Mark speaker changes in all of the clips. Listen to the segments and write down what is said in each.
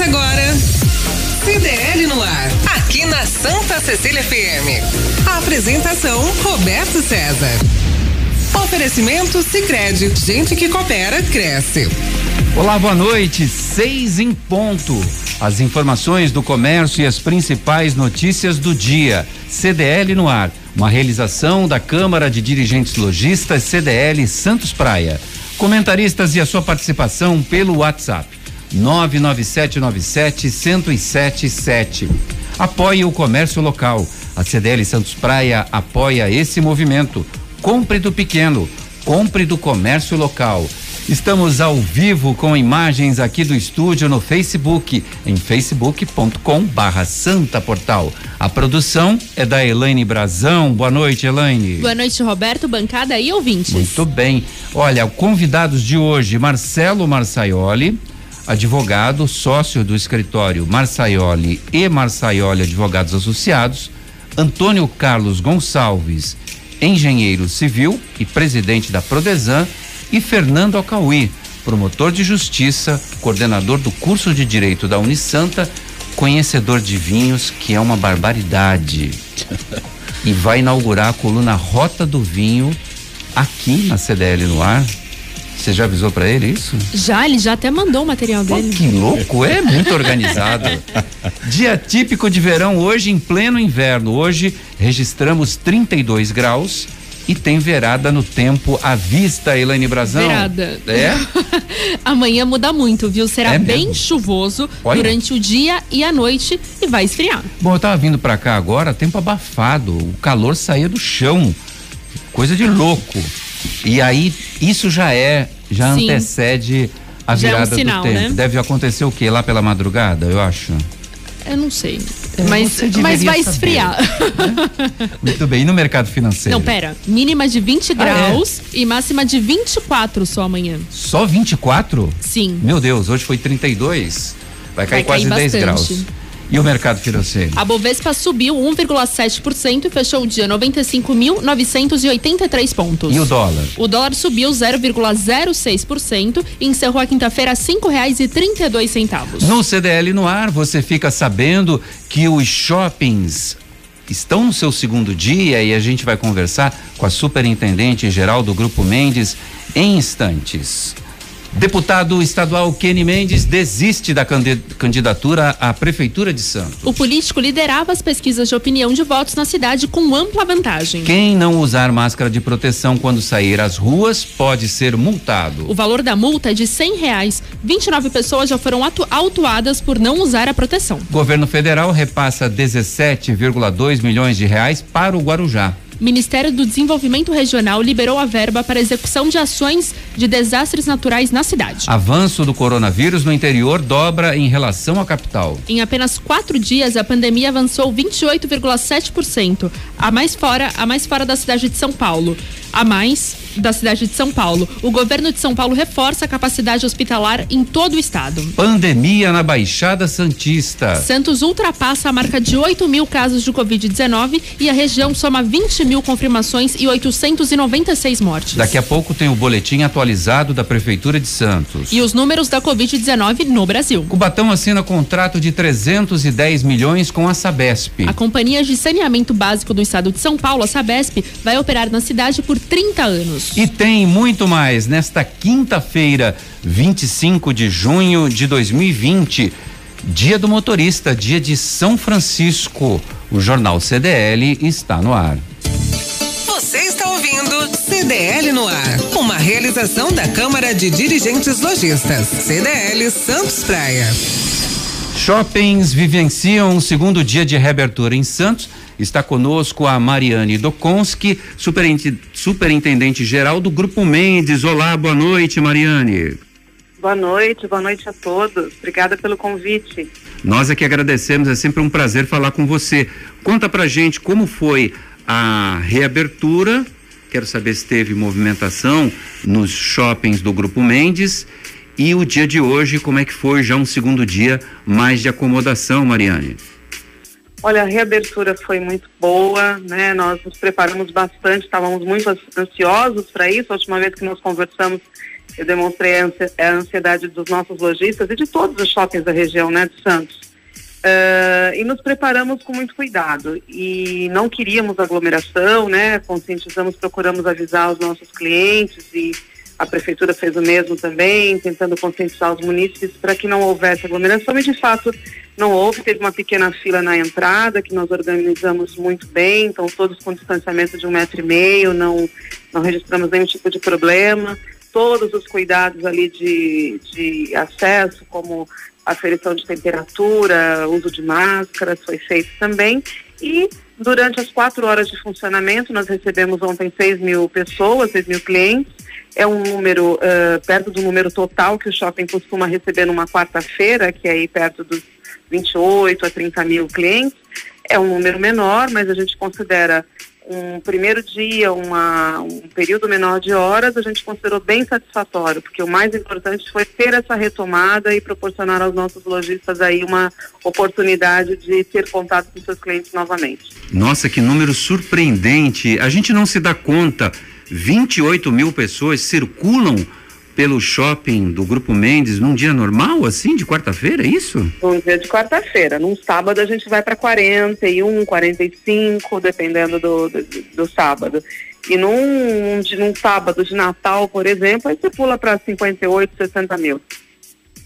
Speaker 1: Começa agora. CDL no ar, aqui na Santa Cecília FM. A apresentação Roberto César. Oferecimento Sicredi, gente que coopera cresce.
Speaker 2: Olá, boa noite. Seis em ponto. As informações do comércio e as principais notícias do dia. CDL no ar. Uma realização da Câmara de Dirigentes Logistas CDL Santos Praia. Comentaristas e a sua participação pelo WhatsApp. 99797-1077. Apoie o comércio local. A CDL Santos Praia apoia esse movimento. Compre do pequeno, compre do comércio local. Estamos ao vivo com imagens aqui do estúdio no Facebook, em facebook.com barra Santa Portal. A produção é da Elaine Brazão. Boa noite, Elaine.
Speaker 3: Boa noite, Roberto, bancada e ouvintes.
Speaker 2: Muito bem. Olha, convidados de hoje, Marcelo Marçaioli, advogado, sócio do escritório Marçaioli e Marçaioli Advogados Associados, Antônio Carlos Gonçalves, engenheiro civil e presidente da Prodesan, e Fernando Acauí, promotor de justiça, coordenador do curso de direito da Unisanta, conhecedor de vinhos, que é uma barbaridade. e vai inaugurar a coluna Rota do Vinho aqui na CDL no ar. Você já avisou para ele isso?
Speaker 3: Já, ele já até mandou o material dele.
Speaker 2: Oh, que louco, é muito organizado. Dia típico de verão hoje em pleno inverno. Hoje registramos 32 graus e tem verada no tempo à vista, Elaine Brazão.
Speaker 3: Verada.
Speaker 2: É?
Speaker 3: Amanhã muda muito, viu? Será
Speaker 2: É
Speaker 3: bem
Speaker 2: mesmo?
Speaker 3: chuvoso
Speaker 2: Olha.
Speaker 3: durante o dia e a noite e vai esfriar.
Speaker 2: Bom, eu tava vindo pra cá agora, tempo abafado, o calor saía do chão, coisa de louco. E aí, isso já é, já
Speaker 3: Sim.
Speaker 2: antecede a
Speaker 3: Já é um
Speaker 2: virada
Speaker 3: sinal,
Speaker 2: do tempo.
Speaker 3: né?
Speaker 2: Deve acontecer o quê? Lá pela madrugada, eu acho.
Speaker 3: Eu não sei.
Speaker 2: É,
Speaker 3: mas, mas vai
Speaker 2: saber.
Speaker 3: esfriar.
Speaker 2: Muito bem, e no mercado financeiro?
Speaker 3: Não, pera. Mínima de 20
Speaker 2: Ah,
Speaker 3: graus e máxima de 24 só amanhã.
Speaker 2: Só 24?
Speaker 3: Sim.
Speaker 2: Meu Deus, hoje foi 32. Vai cair
Speaker 3: Vai
Speaker 2: quase
Speaker 3: cair
Speaker 2: 10
Speaker 3: bastante.
Speaker 2: graus. E o mercado financeiro?
Speaker 3: A Bovespa subiu 1,7% e fechou o dia 95.983 pontos.
Speaker 2: E o dólar?
Speaker 3: O dólar subiu 0,06% e encerrou a quinta-feira a cinco reais e trinta e dois centavos.
Speaker 2: No CDL no ar, você fica sabendo que os shoppings estão no seu segundo dia e a gente vai conversar com a superintendente geral do Grupo Mendes em instantes. Deputado estadual Kenny Mendes desiste da candi- candidatura à Prefeitura de Santos.
Speaker 3: O político liderava as pesquisas de opinião de votos na cidade com ampla vantagem.
Speaker 2: Quem não usar máscara de proteção quando sair às ruas pode ser multado.
Speaker 3: O valor da multa é de cem reais. 29 pessoas já foram atu- autuadas por não usar a proteção.
Speaker 2: Governo federal repassa 17,2 milhões de reais para o Guarujá.
Speaker 3: Ministério do Desenvolvimento Regional liberou a verba para execução de ações de desastres naturais na cidade.
Speaker 2: Avanço do coronavírus no interior dobra em relação à capital.
Speaker 3: Em apenas quatro dias, a pandemia avançou 28,7%, a mais fora, a mais fora da cidade de São Paulo. A mais da cidade de São Paulo. O governo de São Paulo reforça a capacidade hospitalar em todo o estado.
Speaker 2: Pandemia na Baixada Santista.
Speaker 3: Santos ultrapassa a marca de 8 mil casos de Covid-19 e a região soma 20 mil confirmações e 896 mortes.
Speaker 2: Daqui a pouco tem o boletim atualizado da Prefeitura de Santos.
Speaker 3: E os números da Covid-19 no Brasil.
Speaker 2: Cubatão assina contrato de 310 milhões com a Sabesp.
Speaker 3: A Companhia de Saneamento Básico do Estado de São Paulo, a Sabesp, vai operar na cidade por 30 anos.
Speaker 2: E tem muito mais nesta quinta-feira, 25 de junho de 2020, dia do motorista, dia de São Francisco. O jornal CDL está no ar.
Speaker 1: Você está ouvindo CDL no ar, uma realização da Câmara de Dirigentes Lojistas, CDL Santos Praia.
Speaker 2: Shoppings vivenciam um segundo dia de reabertura em Santos. Está conosco a Mariane Dokonski, superinte- superintendente geral do Grupo Mendes. Olá, boa noite, Mariane.
Speaker 4: Boa noite, boa noite a todos. Obrigada pelo convite.
Speaker 2: Nós é que agradecemos, é sempre um prazer falar com você. Conta pra gente como foi a reabertura. Quero saber se teve movimentação nos shoppings do Grupo Mendes e o dia de hoje, como é que foi já um segundo dia mais de acomodação, Mariane?
Speaker 4: Olha, a reabertura foi muito boa, né? Nós nos preparamos bastante, estávamos muito ansiosos para isso. A última vez que nós conversamos, eu demonstrei a ansiedade dos nossos lojistas e de todos os shoppings da região, né, de Santos. Uh, e nos preparamos com muito cuidado e não queríamos aglomeração, né? Conscientizamos, procuramos avisar os nossos clientes e a prefeitura fez o mesmo também, tentando conscientizar os munícipes para que não houvesse aglomeração. E de fato não houve, teve uma pequena fila na entrada que nós organizamos muito bem, então todos com distanciamento de um metro e meio, não, não registramos nenhum tipo de problema, todos os cuidados ali de, de acesso, como aferição de temperatura, uso de máscaras, foi feito também. E durante as quatro horas de funcionamento nós recebemos ontem 6 mil pessoas, 6 mil clientes é um número uh, perto do número total que o shopping costuma receber numa quarta-feira, que é aí perto dos 28 a 30 mil clientes. É um número menor, mas a gente considera um primeiro dia, uma, um período menor de horas, a gente considerou bem satisfatório, porque o mais importante foi ter essa retomada e proporcionar aos nossos lojistas aí uma oportunidade de ter contato com seus clientes novamente.
Speaker 2: Nossa, que número surpreendente! A gente não se dá conta 28 mil pessoas circulam pelo shopping do Grupo Mendes num dia normal, assim, de quarta-feira, é isso?
Speaker 4: Num dia de quarta-feira. Num sábado a gente vai para 41, 45, dependendo do, do, do sábado. E num, de, num sábado de Natal, por exemplo, aí você pula para 58, 60 mil.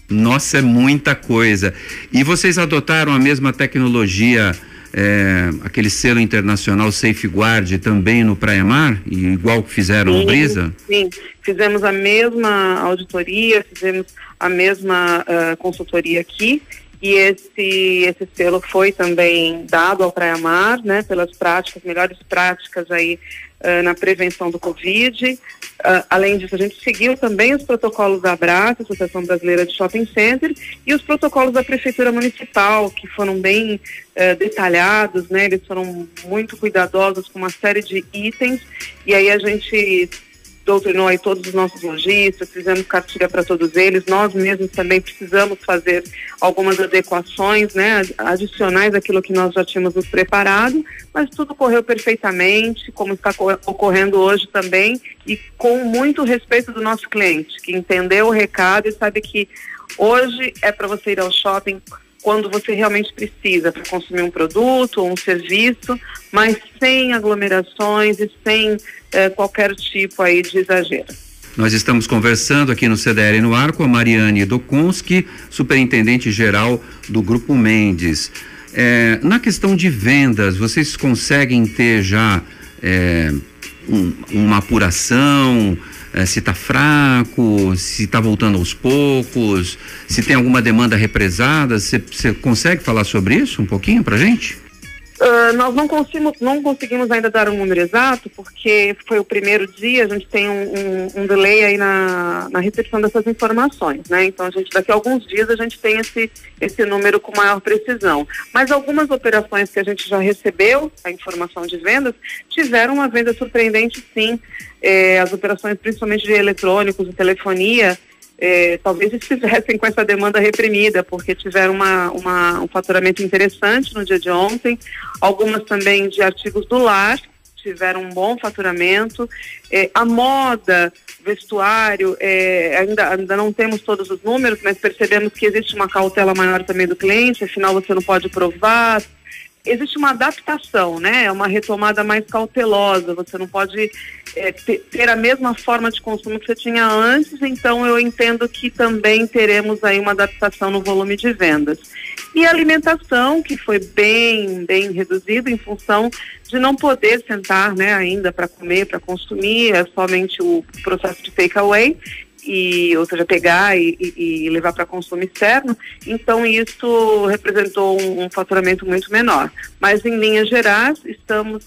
Speaker 2: Nossa, é muita coisa. E vocês adotaram a mesma tecnologia é, aquele selo internacional Safeguard também no Praia Mar, igual que fizeram sim, no Brisa?
Speaker 4: Sim, fizemos a mesma auditoria, fizemos a mesma uh, consultoria aqui e esse, esse selo foi também dado ao Praia Mar, né, pelas práticas, melhores práticas aí uh, na prevenção do Covid. Uh, além disso, a gente seguiu também os protocolos da Abraça, Associação Brasileira de Shopping Center, e os protocolos da Prefeitura Municipal, que foram bem uh, detalhados, né? Eles foram muito cuidadosos com uma série de itens, e aí a gente doutrinou aí todos os nossos lojistas, fizemos cartilha para todos eles, nós mesmos também precisamos fazer algumas adequações, né, adicionais àquilo que nós já tínhamos nos preparado, mas tudo correu perfeitamente, como está ocorrendo hoje também, e com muito respeito do nosso cliente, que entendeu o recado e sabe que hoje é para você ir ao shopping quando você realmente precisa para consumir um produto ou um serviço, mas sem aglomerações e sem eh, qualquer tipo aí de exagero.
Speaker 2: Nós estamos conversando aqui no CDL no ar com a Mariane Dokunski, superintendente geral do Grupo Mendes. É, na questão de vendas, vocês conseguem ter já é, um, uma apuração? É, se está fraco, se está voltando aos poucos, se tem alguma demanda represada. Você consegue falar sobre isso um pouquinho para gente?
Speaker 4: Uh, nós não conseguimos, não conseguimos ainda dar um número exato, porque foi o primeiro dia, a gente tem um, um, um, delay aí na, na recepção dessas informações, né? Então a gente, daqui a alguns dias a gente tem esse, esse número com maior precisão. Mas algumas operações que a gente já recebeu, a informação de vendas, tiveram uma venda surpreendente sim. É, as operações principalmente de eletrônicos e telefonia, é, talvez estivessem com essa demanda reprimida, porque tiveram uma, uma, um faturamento interessante no dia de ontem, algumas também de artigos do lar tiveram um bom faturamento, é, a moda, vestuário, é, ainda, ainda não temos todos os números, mas percebemos que existe uma cautela maior também do cliente, afinal você não pode provar, existe uma adaptação, né? É uma retomada mais cautelosa. Você não pode é, ter a mesma forma de consumo que você tinha antes, então eu entendo que também teremos aí uma adaptação no volume de vendas. E a alimentação, que foi bem, bem reduzido em função de não poder sentar, né, ainda para comer, para consumir, é somente o processo de takeaway e, ou seja, pegar e, e, levar para consumo externo, então isso representou um, um, faturamento muito menor. Mas em linhas gerais, estamos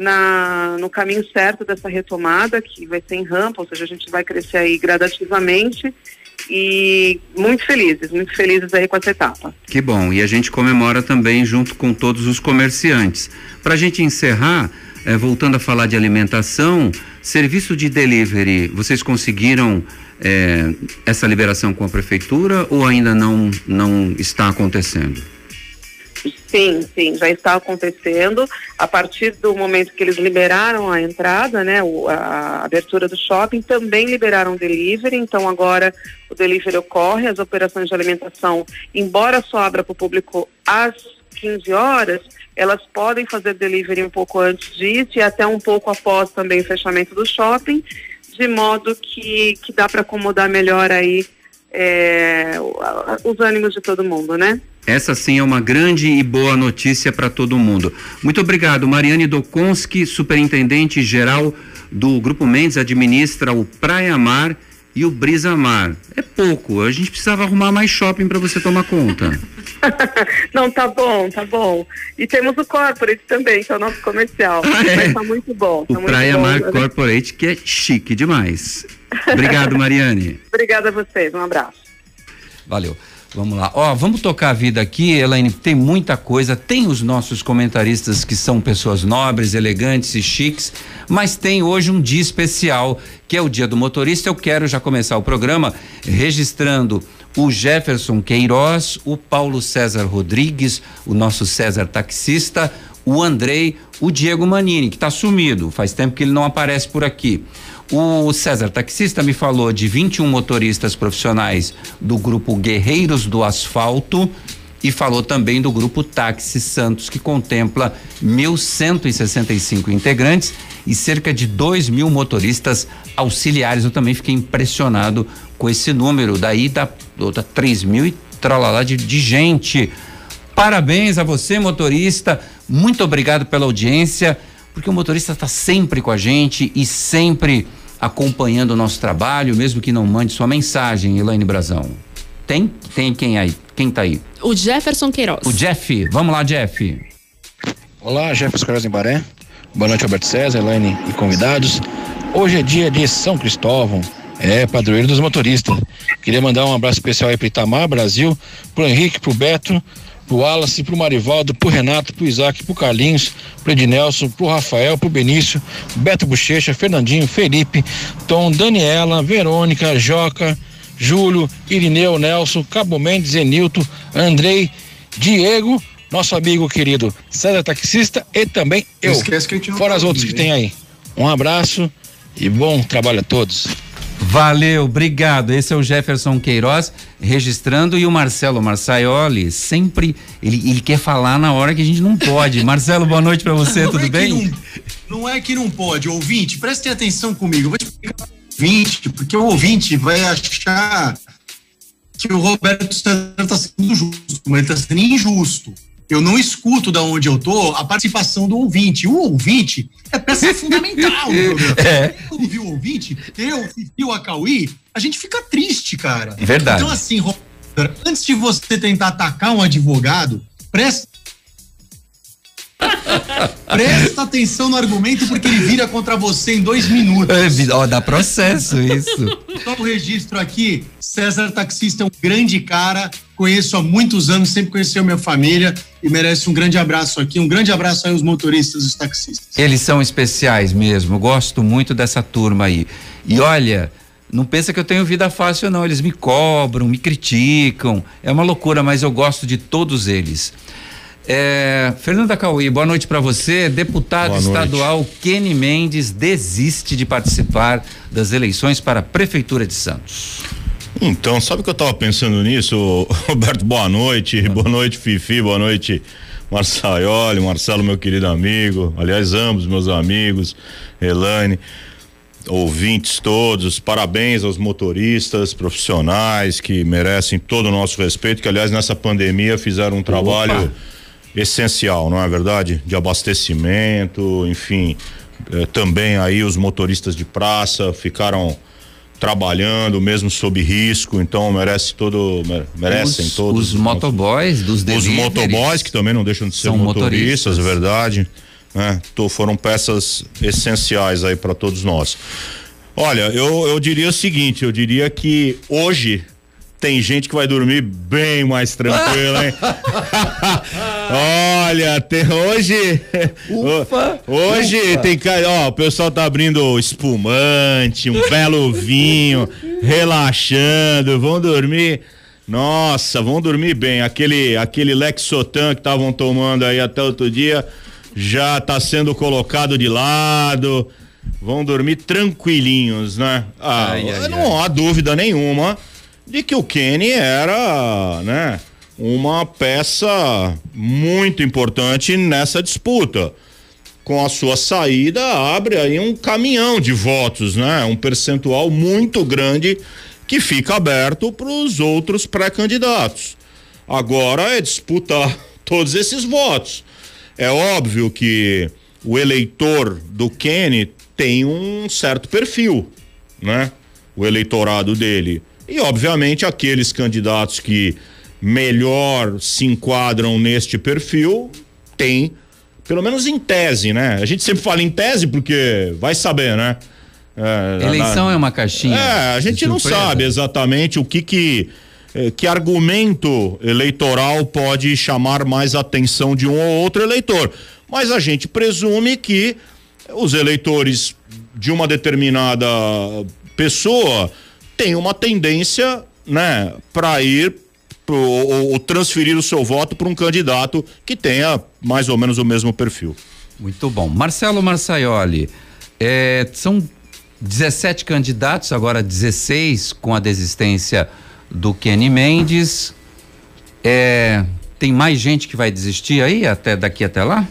Speaker 4: na, no caminho certo dessa retomada, que vai ser em rampa, ou seja, a gente vai crescer aí gradativamente e muito felizes, muito felizes aí com essa etapa.
Speaker 2: Que bom, e a gente comemora também junto com todos os comerciantes. Para a gente encerrar, eh, voltando a falar de alimentação, serviço de delivery, vocês conseguiram eh, essa liberação com a prefeitura ou ainda não, não está acontecendo?
Speaker 4: Sim, sim, já está acontecendo. A partir do momento que eles liberaram a entrada, né, a abertura do shopping, também liberaram delivery. Então agora o delivery ocorre, as operações de alimentação, embora só abra para o público às 15 horas, elas podem fazer delivery um pouco antes disso e até um pouco após também o fechamento do shopping, de modo que, que dá para acomodar melhor aí é, os ânimos de todo mundo, né?
Speaker 2: Essa sim é uma grande e boa notícia para todo mundo. Muito obrigado. Mariane Dokonski, superintendente geral do Grupo Mendes, administra o Praia Mar e o Brisa Mar. É pouco, a gente precisava arrumar mais shopping para você tomar conta.
Speaker 4: Não, tá bom, tá bom. E temos o Corporate também, que é o nosso comercial. Ah, é? Mas tá muito bom. Tá
Speaker 2: o muito Praia
Speaker 4: bom,
Speaker 2: Mar né? Corporate, que é chique demais. Obrigado, Mariane.
Speaker 4: Obrigada a vocês, um abraço.
Speaker 2: Valeu. Vamos lá. Ó, vamos tocar a vida aqui, Elaine. Tem muita coisa. Tem os nossos comentaristas que são pessoas nobres, elegantes e chiques, mas tem hoje um dia especial, que é o Dia do Motorista. Eu quero já começar o programa registrando o Jefferson Queiroz, o Paulo César Rodrigues, o nosso César taxista, o Andrei, o Diego Manini, que está sumido. Faz tempo que ele não aparece por aqui. O César Taxista me falou de 21 motoristas profissionais do grupo Guerreiros do Asfalto e falou também do grupo Táxi Santos, que contempla 1.165 integrantes e cerca de 2 mil motoristas auxiliares. Eu também fiquei impressionado com esse número. Daí dá, dá 3 mil e tralalá de, de gente. Parabéns a você, motorista. Muito obrigado pela audiência, porque o motorista está sempre com a gente e sempre acompanhando o nosso trabalho, mesmo que não mande sua mensagem, Elaine Brazão. Tem? Tem quem aí? Quem tá aí?
Speaker 3: O Jefferson Queiroz.
Speaker 2: O Jeff. Vamos lá, Jeff.
Speaker 5: Olá, Jefferson Queiroz em Baré. Boa noite, Alberto César, Elaine e convidados. Hoje é dia de São Cristóvão, é padroeiro dos motoristas. Queria mandar um abraço especial aí para Itamar, Brasil, pro Henrique, pro Beto, pro Wallace, pro Marivaldo, pro Renato, pro Isaac, pro Carlinhos, pro Ednelson, pro Rafael, pro Benício, Beto Bochecha, Fernandinho, Felipe, Tom, Daniela, Verônica, Joca, Júlio, Irineu, Nelson, Cabo Mendes, Enilton, Andrei, Diego, nosso amigo querido César Taxista e também eu. Fora as outras que tem aí. Um abraço e bom trabalho a todos.
Speaker 2: Valeu, obrigado. Esse é o Jefferson Queiroz registrando e o Marcelo Marçaioli sempre ele, ele quer falar na hora que a gente não pode. Marcelo, boa noite para você, não tudo é bem?
Speaker 6: Não, não, é que não pode, ouvinte, preste atenção comigo. Eu vou explicar ouvinte, porque o ouvinte vai achar que o Roberto está sendo justo, mas ele está sendo injusto eu não escuto da onde eu tô a participação do ouvinte. O ouvinte é peça fundamental programa. É. Ouvir o ouvinte, eu, e o Acauí, a gente fica triste, cara.
Speaker 2: Verdade.
Speaker 6: Então, assim, antes de você tentar atacar um advogado, presta Presta atenção no argumento porque ele vira contra você em dois minutos.
Speaker 2: É, ó, dá processo isso.
Speaker 6: Só o registro aqui, César Taxista é um grande cara, conheço há muitos anos, sempre conheceu minha família e merece um grande abraço aqui, um grande abraço aí aos motoristas e os taxistas.
Speaker 2: Eles são especiais mesmo, gosto muito dessa turma aí. E olha, não pensa que eu tenho vida fácil não, eles me cobram, me criticam, é uma loucura, mas eu gosto de todos eles. É, Fernanda Cauí, boa noite para você. Deputado estadual Kenny Mendes desiste de participar das eleições para a Prefeitura de Santos.
Speaker 7: Então, sabe que eu estava pensando nisso, Roberto? Boa noite, boa noite, Fifi, boa noite, Marçaioli, Marcelo, meu querido amigo, aliás, ambos meus amigos, Elane, ouvintes todos, parabéns aos motoristas profissionais que merecem todo o nosso respeito, que aliás nessa pandemia fizeram um trabalho. Opa essencial, não é verdade? De abastecimento, enfim, eh, também aí os motoristas de praça ficaram trabalhando mesmo sob risco, então merece todo merecem
Speaker 2: os,
Speaker 7: todos
Speaker 2: os motoboys dos
Speaker 7: os motoboys que também não deixam de ser motoristas, motoristas, é verdade, né? Tô, foram peças essenciais aí para todos nós. Olha, eu, eu diria o seguinte, eu diria que hoje tem gente que vai dormir bem mais tranquila, hein? Olha, tem, hoje. Ufa, hoje ufa. tem. Ó, o pessoal tá abrindo espumante, um belo vinho, relaxando, vão dormir. Nossa, vão dormir bem. Aquele, aquele Lexotan que estavam tomando aí até outro dia já tá sendo colocado de lado. Vão dormir tranquilinhos, né? Ah, ai, ai, não ai. há dúvida nenhuma de que o Kenny era, né, uma peça muito importante nessa disputa. Com a sua saída, abre aí um caminhão de votos, né? Um percentual muito grande que fica aberto para os outros pré-candidatos. Agora é disputar todos esses votos. É óbvio que o eleitor do Kenny tem um certo perfil, né? O eleitorado dele. E, obviamente, aqueles candidatos que melhor se enquadram neste perfil têm, pelo menos em tese, né? A gente sempre fala em tese porque vai saber, né?
Speaker 2: É, Eleição na, é uma caixinha.
Speaker 7: É, a gente não sabe exatamente o que que eh, que argumento eleitoral pode chamar mais atenção de um ou outro eleitor. Mas a gente presume que os eleitores de uma determinada pessoa tem uma tendência, né, para ir ou, ou, transferir o seu voto para um candidato que tenha mais ou menos o mesmo perfil.
Speaker 2: Muito bom. Marcelo Marçaioli, é, são 17 candidatos, agora 16 com a desistência do Kenny Mendes. É, tem mais gente que vai desistir aí até daqui até lá?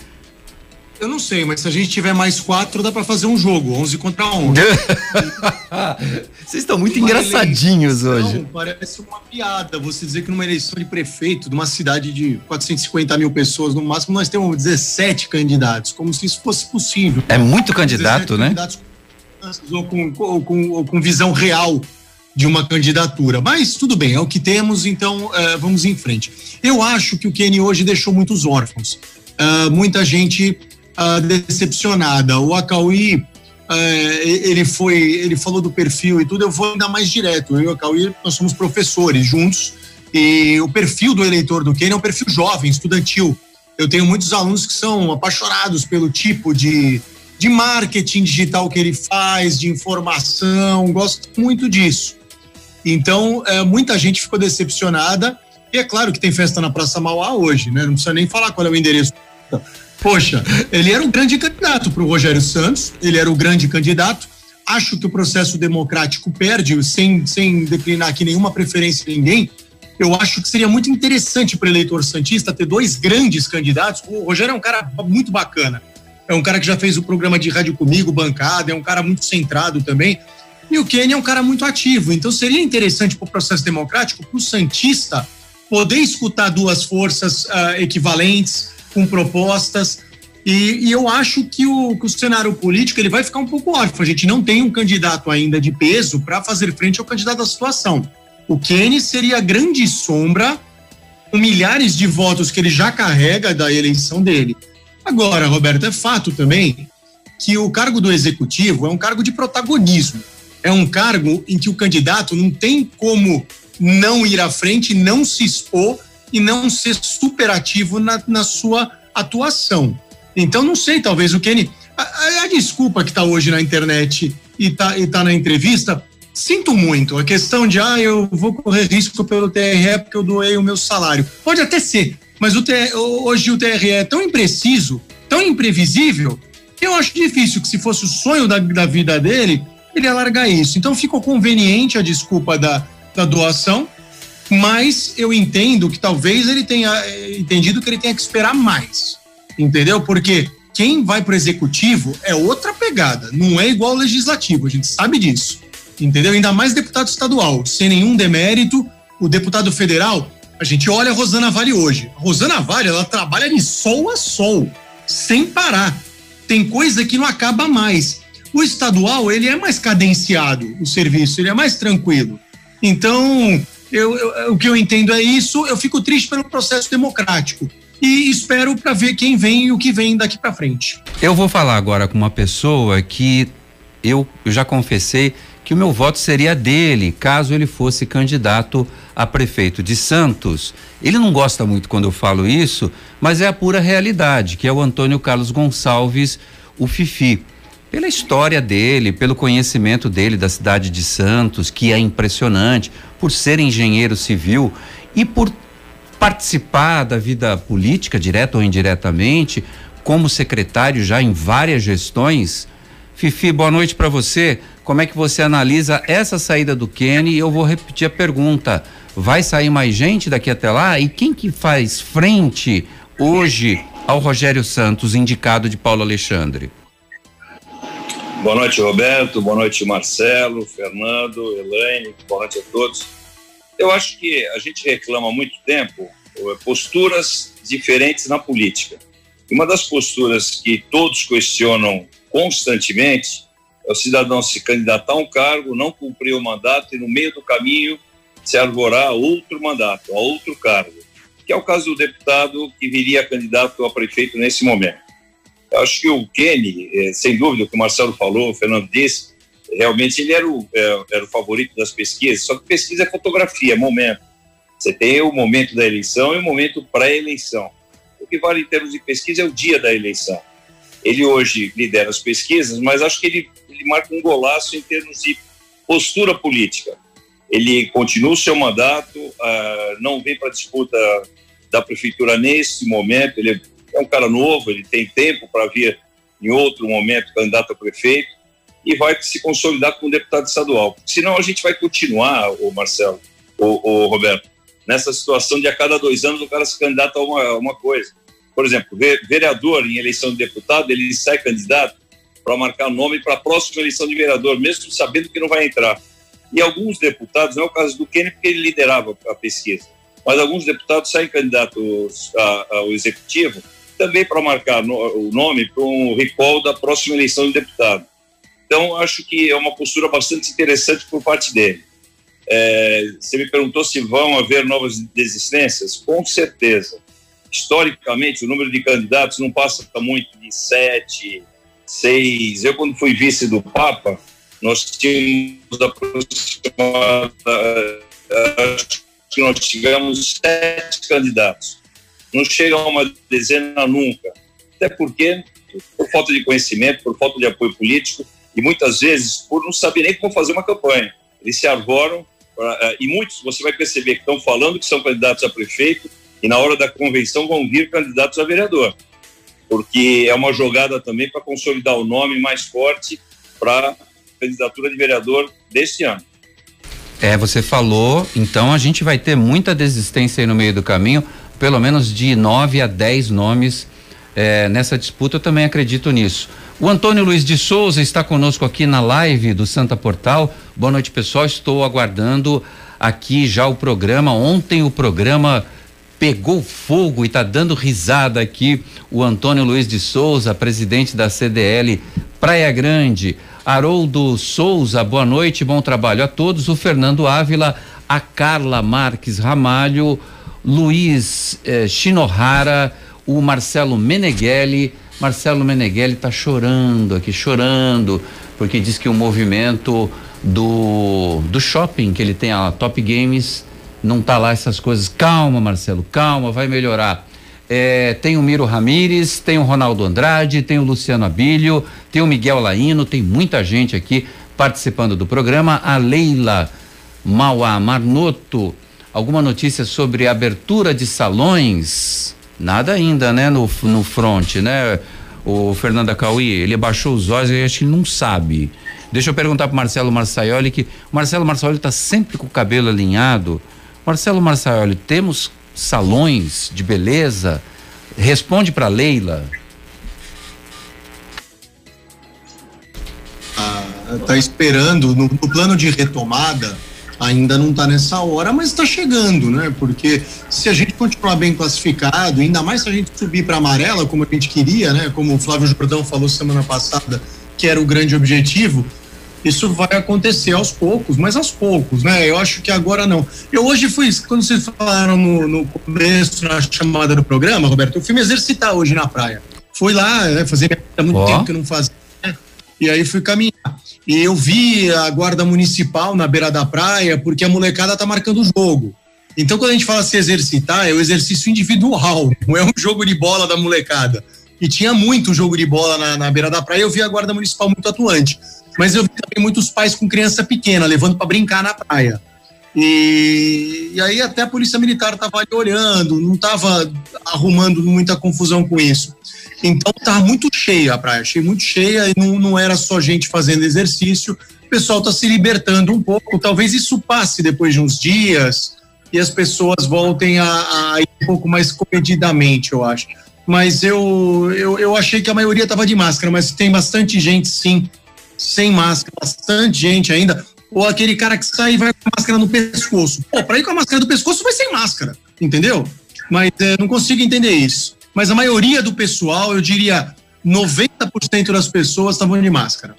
Speaker 6: Eu não sei, mas se a gente tiver mais quatro, dá para fazer um jogo, 11 contra 11.
Speaker 2: Vocês estão muito uma engraçadinhos eleição, hoje.
Speaker 6: Parece uma piada você dizer que numa eleição de prefeito, de uma cidade de 450 mil pessoas no máximo, nós temos 17 candidatos, como se isso fosse possível.
Speaker 2: É muito candidato, né?
Speaker 6: Ou com, ou, com, ou com visão real de uma candidatura. Mas tudo bem, é o que temos, então uh, vamos em frente. Eu acho que o Kenny hoje deixou muitos órfãos. Uh, muita gente uh, decepcionada. O Acauí, uh, ele foi, ele falou do perfil e tudo, eu vou ainda mais direto. Eu e o Acauí, nós somos professores juntos e o perfil do eleitor do Quênia é um perfil jovem, estudantil. Eu tenho muitos alunos que são apaixonados pelo tipo de, de marketing digital que ele faz, de informação, gosto muito disso. Então, é, muita gente ficou decepcionada. E é claro que tem festa na Praça Mauá hoje, né? Não precisa nem falar qual é o endereço. Poxa, ele era um grande candidato para o Rogério Santos, ele era o grande candidato. Acho que o processo democrático perde, sem, sem declinar aqui nenhuma preferência de ninguém. Eu acho que seria muito interessante para o eleitor Santista ter dois grandes candidatos. O Rogério é um cara muito bacana. É um cara que já fez o programa de rádio comigo, bancada, é um cara muito centrado também. E o Kenny é um cara muito ativo. Então seria interessante para o processo democrático, para o Santista, poder escutar duas forças uh, equivalentes, com propostas. E, e eu acho que o, que o, cenário político ele vai ficar um pouco órfão. A gente não tem um candidato ainda de peso para fazer frente ao candidato da situação. O Kenny seria a grande sombra, com milhares de votos que ele já carrega da eleição dele. Agora, Roberto, é fato também que o cargo do executivo é um cargo de protagonismo. É um cargo em que o candidato não tem como não ir à frente, não se expor e não ser superativo na, na sua atuação. Então, não sei, talvez o Kenny. A, a desculpa que está hoje na internet e está e tá na entrevista, sinto muito. A questão de, ah, eu vou correr risco pelo TRE porque eu doei o meu salário. Pode até ser, mas o hoje o TRE é tão impreciso, tão imprevisível, que eu acho difícil que, se fosse o sonho da, da vida dele, ele ia largar isso. Então, ficou conveniente a desculpa da, da doação mas eu entendo que talvez ele tenha eh, entendido que ele tenha que esperar mais, entendeu? Porque quem vai para o executivo é outra pegada, não é igual ao legislativo, a gente sabe disso, entendeu? Ainda mais deputado estadual, sem nenhum demérito, o deputado federal, a gente olha a Rosana Vale hoje. A Rosana Vale, ela trabalha de sol a sol, sem parar. Tem coisa que não acaba mais. O estadual, ele é mais cadenciado, o serviço, ele é mais tranquilo. Então, eu, eu, o que eu entendo é isso. Eu fico triste pelo processo democrático e espero para ver quem vem e o que vem daqui para frente.
Speaker 2: Eu vou falar agora com uma pessoa que eu, já confessei que o meu voto seria dele, caso ele fosse candidato a prefeito de Santos. Ele não gosta muito quando eu falo isso, mas é a pura realidade, que é o Antônio Carlos Gonçalves, o Fifi. Pela história dele, pelo conhecimento dele da cidade de Santos, que é impressionante, por ser engenheiro civil e por participar da vida política, direta ou indiretamente, como secretário já em várias gestões. Fifi, boa noite para você. Como é que você analisa essa saída do Kenny? Eu vou repetir a pergunta. Vai sair mais gente daqui até lá? E quem que faz frente hoje ao Rogério Santos, indicado de Paulo Alexandre?
Speaker 8: Boa noite, Roberto. Boa noite, Marcelo, Fernando, Elaine. Boa noite a todos. Eu acho que a gente reclama há muito tempo eh, posturas diferentes na política. E uma das posturas que todos questionam constantemente é o cidadão se candidatar a um cargo, não cumprir o mandato e no meio do caminho se arvorar outro mandato, a outro cargo, que é o caso do deputado que viria candidato a prefeito nesse momento. Eu acho que o Kenny, eh, sem dúvida, o que o Marcelo falou, o Fernando disse, realmente ele era o, é, era o favorito das pesquisas, só que pesquisa é fotografia, é momento. Você tem o momento da eleição e o momento pré-eleição. O que vale em termos de pesquisa é o dia da eleição. Ele hoje lidera as pesquisas, mas acho que ele, ele marca um golaço em termos de postura política. Ele continua o seu mandato, uh, não vem para disputa da prefeitura nesse momento. Ele é um cara novo, ele tem tempo para vir em outro momento candidato a prefeito e vai se consolidar como deputado estadual. Senão a gente vai continuar, o Marcelo, o, Roberto, nessa situação de a cada dois anos o cara se candidata a uma, uma coisa. Por exemplo, vereador em eleição de deputado, ele sai candidato para marcar nome para a próxima eleição de vereador, mesmo sabendo que não vai entrar. E alguns deputados, não é o caso do Kenny, porque ele liderava a pesquisa, mas alguns deputados saem candidatos ao executivo também para marcar no, o nome para um recall da próxima eleição de deputado. Então, acho que é uma postura bastante interessante por parte dele. É, você me perguntou se vão haver novas desistências? Com certeza. Historicamente, o número de candidatos não passa muito de sete, seis. Eu, quando fui vice do Papa, nós tínhamos aproximadamente. Acho que nós tivemos sete candidatos. Não chega a uma dezena nunca. Até porque, por falta de conhecimento, por falta de apoio político, e muitas vezes por não saber nem como fazer uma campanha. Eles se arvoram, uh, e muitos você vai perceber que estão falando que são candidatos a prefeito, e na hora da convenção vão vir candidatos a vereador, porque é uma jogada também para consolidar o nome mais forte para candidatura de vereador deste ano.
Speaker 2: É, você falou, então a gente vai ter muita desistência aí no meio do caminho, pelo menos de nove a dez nomes é, nessa disputa, eu também acredito nisso. O Antônio Luiz de Souza está conosco aqui na live do Santa Portal. Boa noite, pessoal. Estou aguardando aqui já o programa. Ontem o programa pegou fogo e está dando risada aqui. O Antônio Luiz de Souza, presidente da CDL Praia Grande. Haroldo Souza, boa noite, bom trabalho a todos. O Fernando Ávila, a Carla Marques Ramalho, Luiz eh, Shinohara, o Marcelo Meneghelli Marcelo Meneghelli está chorando aqui, chorando, porque diz que o movimento do, do shopping que ele tem, a Top Games, não tá lá essas coisas. Calma, Marcelo, calma, vai melhorar. É, tem o Miro Ramires, tem o Ronaldo Andrade, tem o Luciano Abílio, tem o Miguel Laino, tem muita gente aqui participando do programa. A Leila Mauá Marnoto, alguma notícia sobre abertura de salões? Nada ainda, né, no, no front, né? O Fernando Acauí, ele abaixou os olhos e acho que não sabe. Deixa eu perguntar pro Marcelo Marçaioli que o Marcelo Marçaioli está sempre com o cabelo alinhado. Marcelo Marçaioli, temos salões de beleza? Responde para Leila.
Speaker 6: Ah, tá esperando no, no plano de retomada ainda não está nessa hora, mas está chegando, né? Porque se a gente continuar bem classificado, ainda mais se a gente subir para amarela, como a gente queria, né? Como o Flávio Jordão falou semana passada, que era o grande objetivo, isso vai acontecer aos poucos, mas aos poucos, né? Eu acho que agora não. Eu hoje fui, quando vocês falaram no, no começo, na chamada do programa, Roberto, eu fui me exercitar hoje na praia. Fui lá, né, fazer muito oh. tempo que eu não fazia, né? e aí fui caminhar. E eu vi a guarda municipal na beira da praia porque a molecada tá marcando o jogo. Então, quando a gente fala se exercitar, é o exercício individual, não é um jogo de bola da molecada. E tinha muito jogo de bola na, na beira da praia, eu vi a guarda municipal muito atuante. Mas eu vi também muitos pais com criança pequena, levando para brincar na praia. E, e, aí até a polícia militar estava olhando, não estava arrumando muita confusão com isso. Então estava muito cheia a praia, achei muito cheia e não, não era só gente fazendo exercício. O pessoal está se libertando um pouco. Talvez isso passe depois de uns dias e as pessoas voltem a, a ir um pouco mais comedidamente, eu acho. Mas eu, eu, eu achei que a maioria estava de máscara, mas tem bastante gente sim sem máscara, bastante gente ainda ou aquele cara que sai e vai com a máscara no pescoço. Pô, pra ir com a máscara do pescoço vai sem máscara, entendeu? Mas é, não consigo entender isso. Mas a maioria do pessoal, eu diria 90% das pessoas estavam de máscara.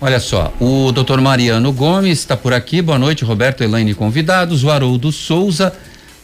Speaker 2: Olha só, o doutor Mariano Gomes está por aqui. Boa noite, Roberto Elaine convidados. O Haroldo Souza,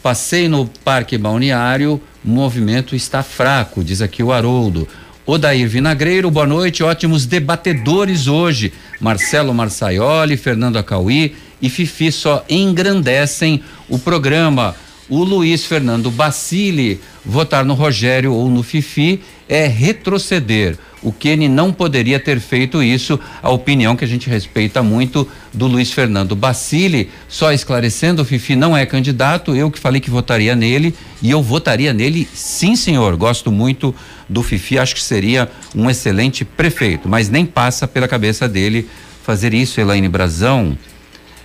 Speaker 2: passei no Parque Balneário, o movimento está fraco, diz aqui o Haroldo. Odair Vinagreiro, boa noite, ótimos debatedores hoje. Marcelo Marçaioli, Fernando Acauí e Fifi só engrandecem o programa. O Luiz Fernando Bacili, votar no Rogério ou no Fifi é retroceder. O Kenny não poderia ter feito isso, a opinião que a gente respeita muito do Luiz Fernando Bacili. Só esclarecendo, o Fifi não é candidato, eu que falei que votaria nele e eu votaria nele, sim, senhor. Gosto muito do Fifi, acho que seria um excelente prefeito, mas nem passa pela cabeça dele fazer isso, Elaine Brazão.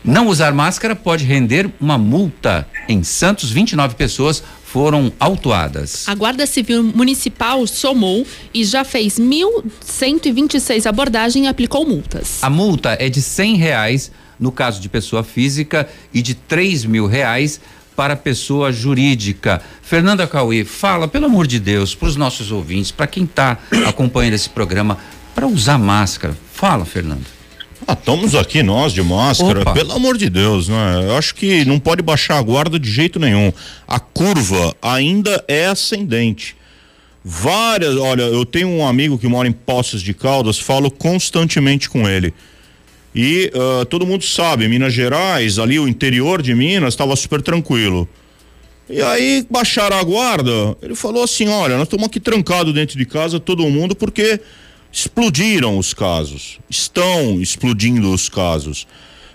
Speaker 2: Não usar máscara pode render uma multa. Em Santos, 29 pessoas foram autuadas.
Speaker 3: A Guarda Civil Municipal somou e já fez 1.126 abordagens e aplicou multas.
Speaker 2: A multa é de cem reais no caso de pessoa física e de três mil reais para pessoa jurídica. Fernanda Cauê, fala, pelo amor de Deus, para os nossos ouvintes, para quem está acompanhando esse programa, para usar máscara. Fala, Fernanda.
Speaker 7: Ah, estamos aqui nós de máscara, Opa. pelo amor de Deus, né? Eu acho que não pode baixar a guarda de jeito nenhum. A curva ainda é ascendente. Várias, olha, eu tenho um amigo que mora em Poços de Caldas, falo constantemente com ele. E uh, todo mundo sabe, Minas Gerais, ali o interior de Minas, estava super tranquilo. E aí baixaram a guarda. Ele falou assim: olha, nós estamos aqui trancados dentro de casa, todo mundo, porque explodiram os casos, estão explodindo os casos.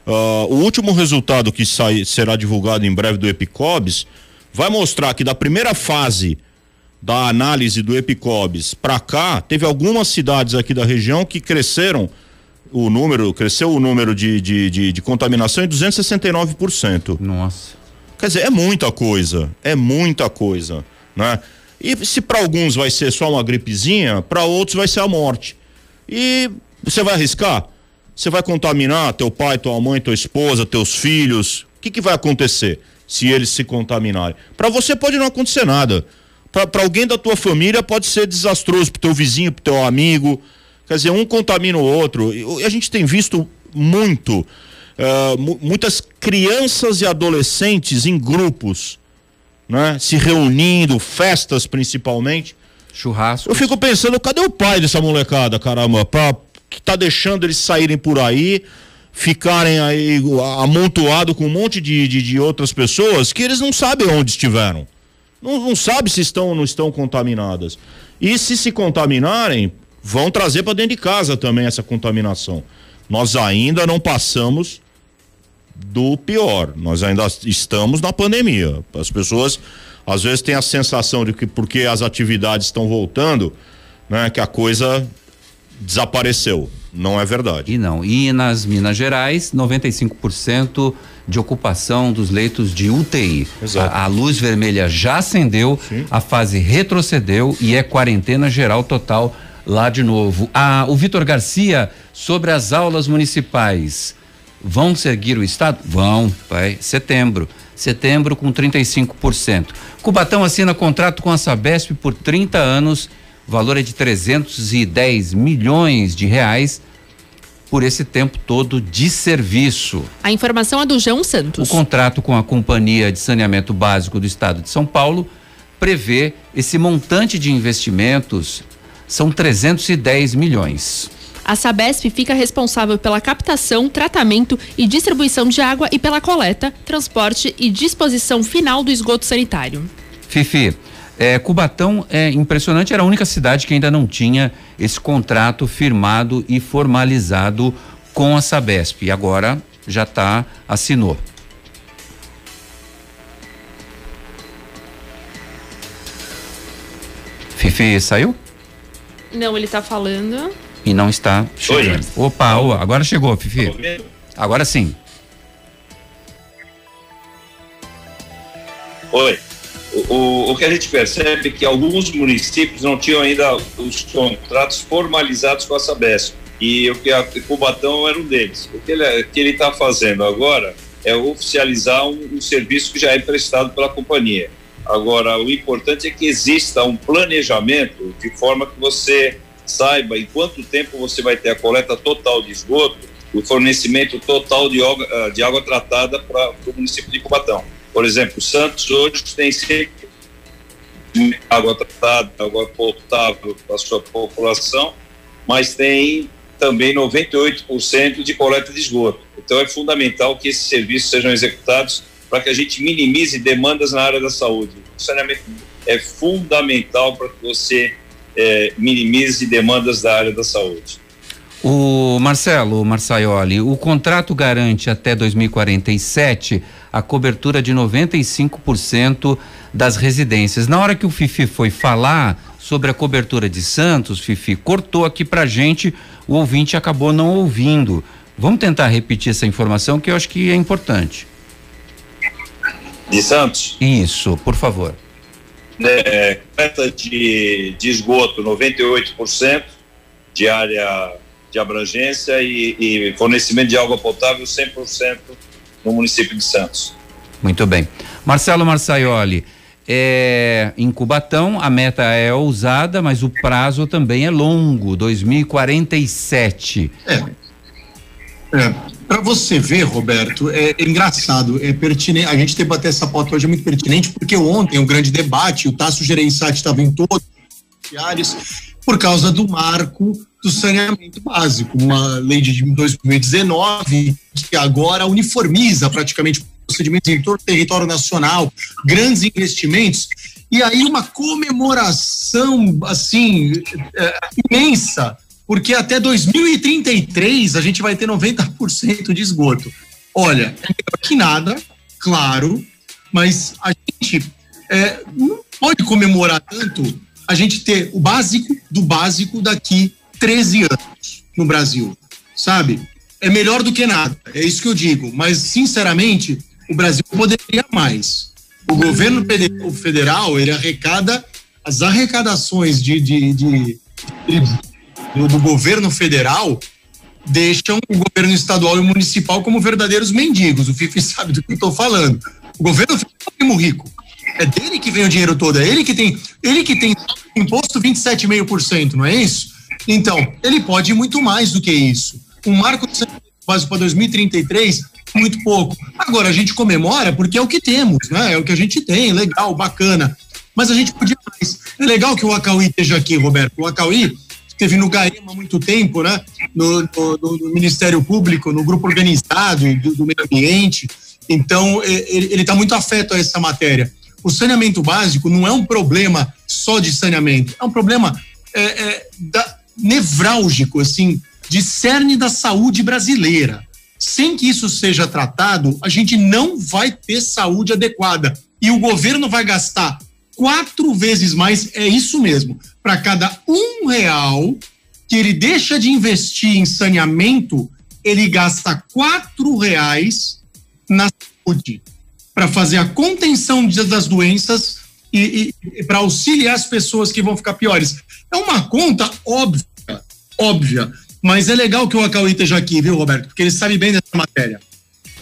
Speaker 7: Uh, o último resultado que sai, será divulgado em breve do Epicobs vai mostrar que da primeira fase da análise do Epicobs para cá, teve algumas cidades aqui da região que cresceram o número, cresceu o número de, de, de, de contaminação em 269%.
Speaker 2: Nossa.
Speaker 7: Quer dizer, é muita coisa, é muita coisa, né? E se para alguns vai ser só uma gripezinha, para outros vai ser a morte. E você vai arriscar? Você vai contaminar teu pai, tua mãe, tua esposa, teus filhos? O que, que vai acontecer se eles se contaminarem? Para você pode não acontecer nada. Para alguém da tua família pode ser desastroso, pro teu vizinho, pro teu amigo. Quer dizer, um contamina o outro. E a gente tem visto muito, uh, muitas crianças e adolescentes em grupos né? Se reunindo, festas principalmente.
Speaker 2: Churrasco.
Speaker 7: Eu fico pensando, cadê o pai dessa molecada, caramba? Pra, que tá deixando eles saírem por aí, ficarem aí amontoado com um monte de, de, de, outras pessoas que eles não sabem onde estiveram. Não, não sabe se estão ou não estão contaminadas. E se se contaminarem, vão trazer para dentro de casa também essa contaminação. Nós ainda não passamos do pior. Nós ainda estamos na pandemia. As pessoas às vezes têm a sensação de que porque as atividades estão voltando, né, que a coisa desapareceu. Não é verdade.
Speaker 2: E não. E nas Minas Gerais, 95% de ocupação dos leitos de UTI.
Speaker 7: Exato.
Speaker 2: A, a luz vermelha já acendeu, Sim. a fase retrocedeu e é quarentena geral total lá de novo. Ah, o Vitor Garcia sobre as aulas municipais. Vão seguir o Estado? Vão, vai. Setembro. Setembro com 35%. Cubatão assina contrato com a Sabesp por 30 anos, valor é de 310 milhões de reais por esse tempo todo de serviço.
Speaker 3: A informação é do João Santos.
Speaker 2: O contrato com a Companhia de Saneamento Básico do Estado de São Paulo prevê esse montante de investimentos são 310 milhões.
Speaker 3: A Sabesp fica responsável pela captação, tratamento e distribuição de água e pela coleta, transporte e disposição final do esgoto sanitário.
Speaker 2: Fifi, é, Cubatão é impressionante, era a única cidade que ainda não tinha esse contrato firmado e formalizado com a Sabesp. E agora já está, assinou. Fifi saiu?
Speaker 3: Não, ele está falando.
Speaker 2: E não está chegando. Oi. Opa, agora chegou, Fifi. Agora sim.
Speaker 8: Oi. O, o, que a gente percebe é que alguns municípios não tinham ainda os contratos formalizados com a Sabesp. E o que a Cubatão era um deles. O que ele está fazendo agora é oficializar um, um serviço que já é prestado pela companhia. Agora, o importante é que exista um planejamento de forma que você saiba em quanto tempo você vai ter a coleta total de esgoto, o fornecimento total de água, ah, de água tratada para o município de Cubatão. Por exemplo, Santos hoje tem água tratada, água potável para a sua população, mas tem também 98% de coleta de esgoto. Então é fundamental que esses serviços sejam executados para que a gente minimize demandas na área da saúde. O saneamento é fundamental para que você é, minimize demandas da área da saúde.
Speaker 2: O Marcelo Marçaioli, o contrato garante até 2047 a cobertura de 95% das residências. Na hora que o Fifi foi falar sobre a cobertura de Santos, Fifi, cortou aqui pra gente, o ouvinte acabou não ouvindo. Vamos tentar repetir essa informação que eu acho que é importante.
Speaker 8: De Santos?
Speaker 2: Isso, por favor.
Speaker 8: É, coleta de, de esgoto 98% de área de abrangência e, e fornecimento de água potável 100% no município de Santos.
Speaker 2: Muito bem. Marcelo Marçaioli, é, em Cubatão a meta é ousada, mas o prazo também é longo, 2047.
Speaker 6: É. é. Para você ver, Roberto, é, engraçado, é pertinente. A gente debater essa pauta hoje é muito pertinente, porque ontem, um grande debate, o Tasso Gereissati estava em todos os diários, por causa do marco do saneamento básico, uma lei de 2019 que agora uniformiza praticamente procedimentos em todo o território nacional, grandes investimentos, e aí uma comemoração assim é, imensa, porque até 2033 a gente vai ter 90% de esgoto. Olha, é que nada, claro, mas a gente é, não pode comemorar tanto a gente ter o básico do básico daqui 13 anos no Brasil, sabe? É melhor do que nada, é isso que eu digo. Mas, sinceramente, o Brasil poderia mais. O governo federal, ele arrecada as arrecadações de, de, de, de do, do, governo federal deixam o governo estadual e municipal como verdadeiros mendigos. O FIFI sabe do que eu estou falando. O governo federal é primo rico. É dele que vem o dinheiro todo, é ele que tem, ele que tem imposto 27,5%, não é isso? Então, ele pode ir muito mais do que isso. Um marco básico para 2033, muito pouco. Agora, a gente comemora porque é o que temos, né? É o que a gente tem, legal, bacana. Mas a gente podia mais. É legal que o Acauí esteja aqui, Roberto. O Acauí esteve no GAEMA há muito tempo, né? No, no, no, Ministério Público, no grupo organizado do, do meio ambiente. Então, ele está muito afeto a essa matéria. O saneamento básico não é um problema só de saneamento, é um problema é, é, da, nevrálgico, assim, de cerne da saúde brasileira. Sem que isso seja tratado, a gente não vai ter saúde adequada. E o governo vai gastar quatro vezes mais, é isso mesmo, para cada um real que ele deixa de investir em saneamento, ele gasta quatro reais na saúde para fazer a contenção das doenças e, e, e para auxiliar as pessoas que vão ficar piores. É uma conta óbvia, óbvia, mas é legal que o Acauí esteja aqui, viu, Roberto? Porque ele sabe bem dessa matéria.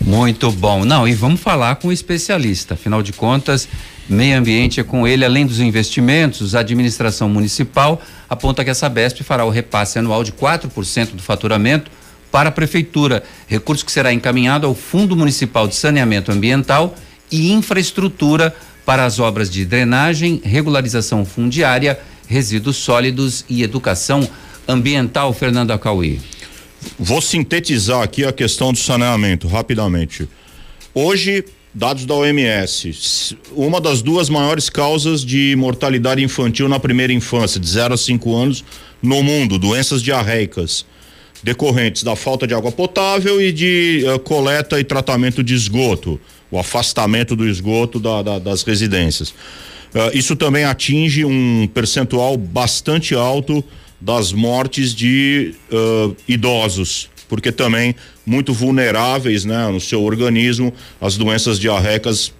Speaker 2: Muito bom. Não, e vamos falar com o especialista. Afinal de contas, meio ambiente é com ele, além dos investimentos, a administração municipal aponta que a Sabesp fará o repasse anual de 4% do faturamento para a prefeitura, recurso que será encaminhado ao Fundo Municipal de Saneamento Ambiental e infraestrutura para as obras de drenagem, regularização fundiária, resíduos sólidos e educação ambiental, Fernando Acauí?
Speaker 7: Vou sintetizar aqui a questão do saneamento rapidamente. Hoje, dados da OMS, uma das duas maiores causas de mortalidade infantil na primeira infância, de 0 a 5 anos, no mundo, doenças diarreicas decorrentes da falta de água potável e de uh, coleta e tratamento de esgoto, o afastamento do esgoto da, da, das residências. Uh, isso também atinge um percentual bastante alto das mortes de uh, idosos, porque também muito vulneráveis, né, no seu organismo, as doenças diarreicas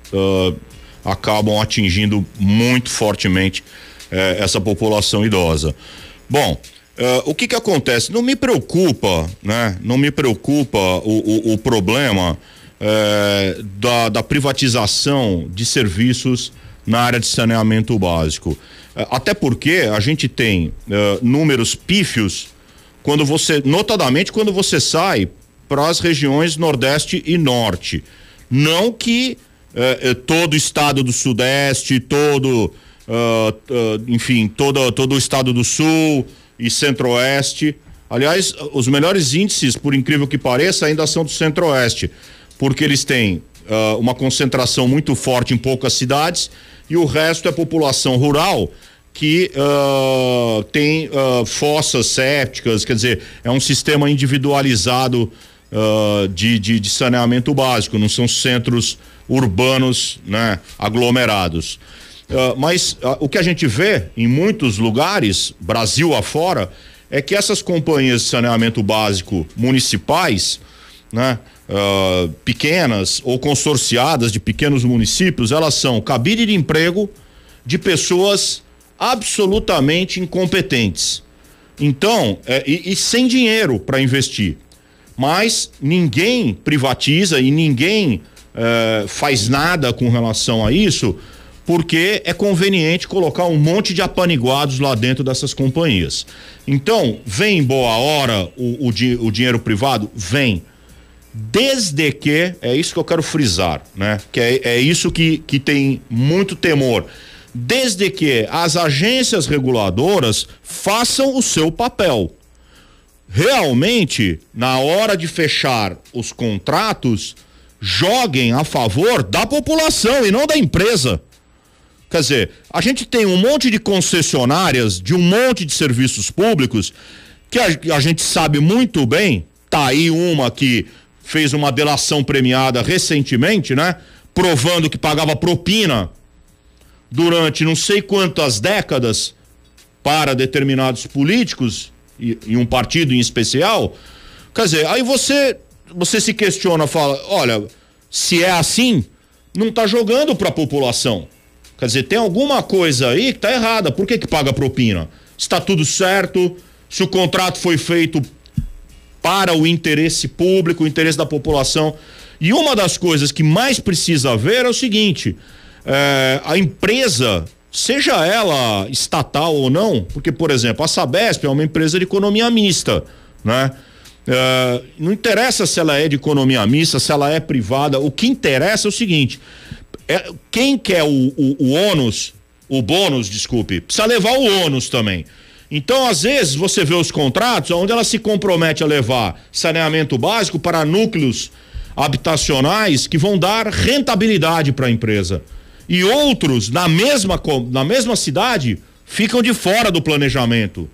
Speaker 7: acabam atingindo muito fortemente eh, essa população idosa. Bom, Uh, o que que acontece? Não me preocupa, né? Não me preocupa o, o, o problema uh, da, da, privatização de serviços na área de saneamento básico. Uh, até porque a gente tem números pífios quando você, notadamente quando você sai para as regiões Nordeste e Norte. Não que todo o estado do Sudeste, todo, enfim, todo, todo o estado do Sul e Centro-Oeste. Aliás, os melhores índices, por incrível que pareça, ainda são do Centro-Oeste, porque eles têm uh, uma concentração muito forte em poucas cidades e o resto é população rural que uh, tem uh, fossas sépticas, quer dizer, é um sistema individualizado de, de, de, saneamento básico, não são centros urbanos né, aglomerados. Uh, mas uh, o que a gente vê em muitos lugares, Brasil afora, é que essas companhias de saneamento básico municipais, né, uh, pequenas ou consorciadas de pequenos municípios, elas são cabide de emprego de pessoas absolutamente incompetentes. Então, é, e, e sem dinheiro para investir. Mas ninguém privatiza e ninguém eh, faz nada com relação a isso porque é conveniente colocar um monte de apaniguados lá dentro dessas companhias. Então, vem boa hora o, o, o dinheiro privado? Vem. Desde que, é isso que eu quero frisar, né? Que é, é isso que, que tem muito temor. Desde que as agências reguladoras façam o seu papel. Realmente, na hora de fechar os contratos, joguem a favor da população e não da empresa. Quer dizer, a gente tem um monte de concessionárias de um monte de serviços públicos que a, a gente sabe muito bem, tá aí uma que fez uma delação premiada recentemente, né? Provando que pagava propina durante não sei quantas décadas para determinados políticos e, e, um partido em especial. Quer dizer, aí você você se questiona, fala, olha, se é assim, não está jogando para a população. Quer dizer, tem alguma coisa aí que está errada. Por que que paga propina? Está tudo certo? Se o contrato foi feito para o interesse público, o interesse da população. E uma das coisas que mais precisa ver é o seguinte: é, a empresa, seja ela estatal ou não, porque, por exemplo, a Sabesp é uma empresa de economia mista, né? É, não interessa se ela é de economia mista, se ela é privada, o que interessa é o seguinte: é, quem quer o, o, o ônus, o bônus, desculpe, precisa levar o ônus também. Então, às vezes, você vê os contratos onde ela se compromete a levar saneamento básico para núcleos habitacionais que vão dar rentabilidade para a empresa. E outros, na mesma, na mesma cidade, ficam de fora do planejamento.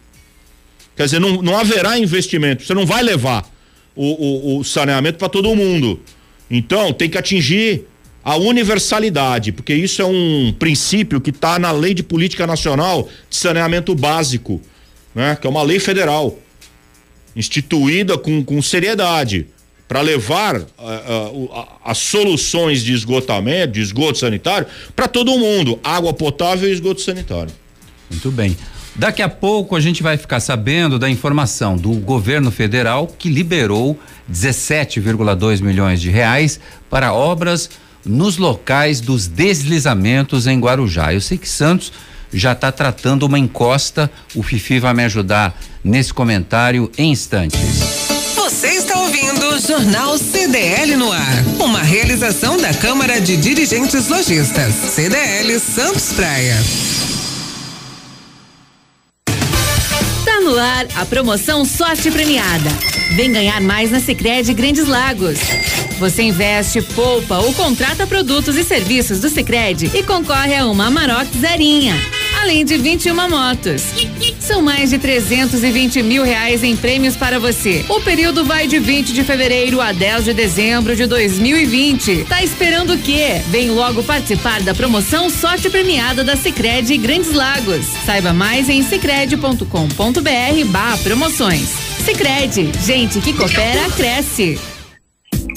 Speaker 7: Quer dizer, não, não haverá investimento. Você não vai levar o, o, o saneamento para todo mundo. Então, tem que atingir a universalidade, porque isso é um princípio que está na Lei de Política Nacional de Saneamento Básico, né? Que é uma lei federal instituída com, com seriedade para levar uh, uh, as soluções de esgotamento, de esgoto sanitário para todo mundo, água potável e esgoto sanitário.
Speaker 2: Muito bem. Daqui a pouco a gente vai ficar sabendo da informação do governo federal que liberou 17,2 milhões de reais para obras nos locais dos deslizamentos em Guarujá. Eu sei que Santos já está tratando uma encosta. O Fifi vai me ajudar nesse comentário em instantes.
Speaker 1: Você está ouvindo o Jornal CDL no ar. Uma realização da Câmara de Dirigentes Lojistas. CDL Santos Praia.
Speaker 9: no ar a promoção Sorte Premiada. Vem ganhar mais na Sicredi Grandes Lagos. Você investe, poupa ou contrata produtos e serviços do Sicredi e concorre a uma Amarok zerinha, além de 21 motos. São mais de 320 mil reais em prêmios para você. O período vai de 20 de fevereiro a 10 de dezembro de 2020. Tá esperando o quê? Vem logo participar da promoção Sorte Premiada da Sicredi Grandes Lagos. Saiba mais em sicredi.com.br barra promoções. Sicredi, gente que coopera cresce.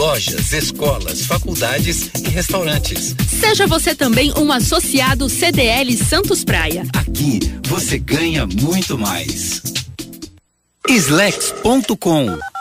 Speaker 10: lojas, escolas, faculdades e restaurantes.
Speaker 3: Seja você também um associado CDL Santos Praia.
Speaker 10: Aqui você ganha muito mais. Slex.com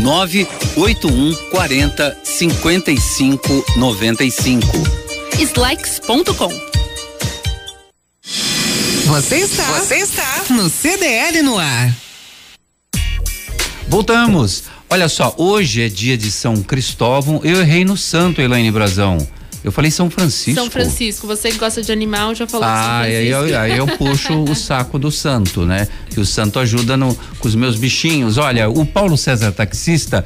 Speaker 10: 981 40 55 95.
Speaker 3: Slex.com
Speaker 1: você está, você está no CDL no ar.
Speaker 2: Voltamos. Olha só, hoje é dia de São Cristóvão. Eu errei no santo, Elaine Brazão. Eu falei São Francisco.
Speaker 3: São Francisco, você que gosta de animal já falou
Speaker 2: ah, São Francisco. Aí eu, aí eu puxo o saco do santo, né? Que o santo ajuda no, com os meus bichinhos. Olha, o Paulo César Taxista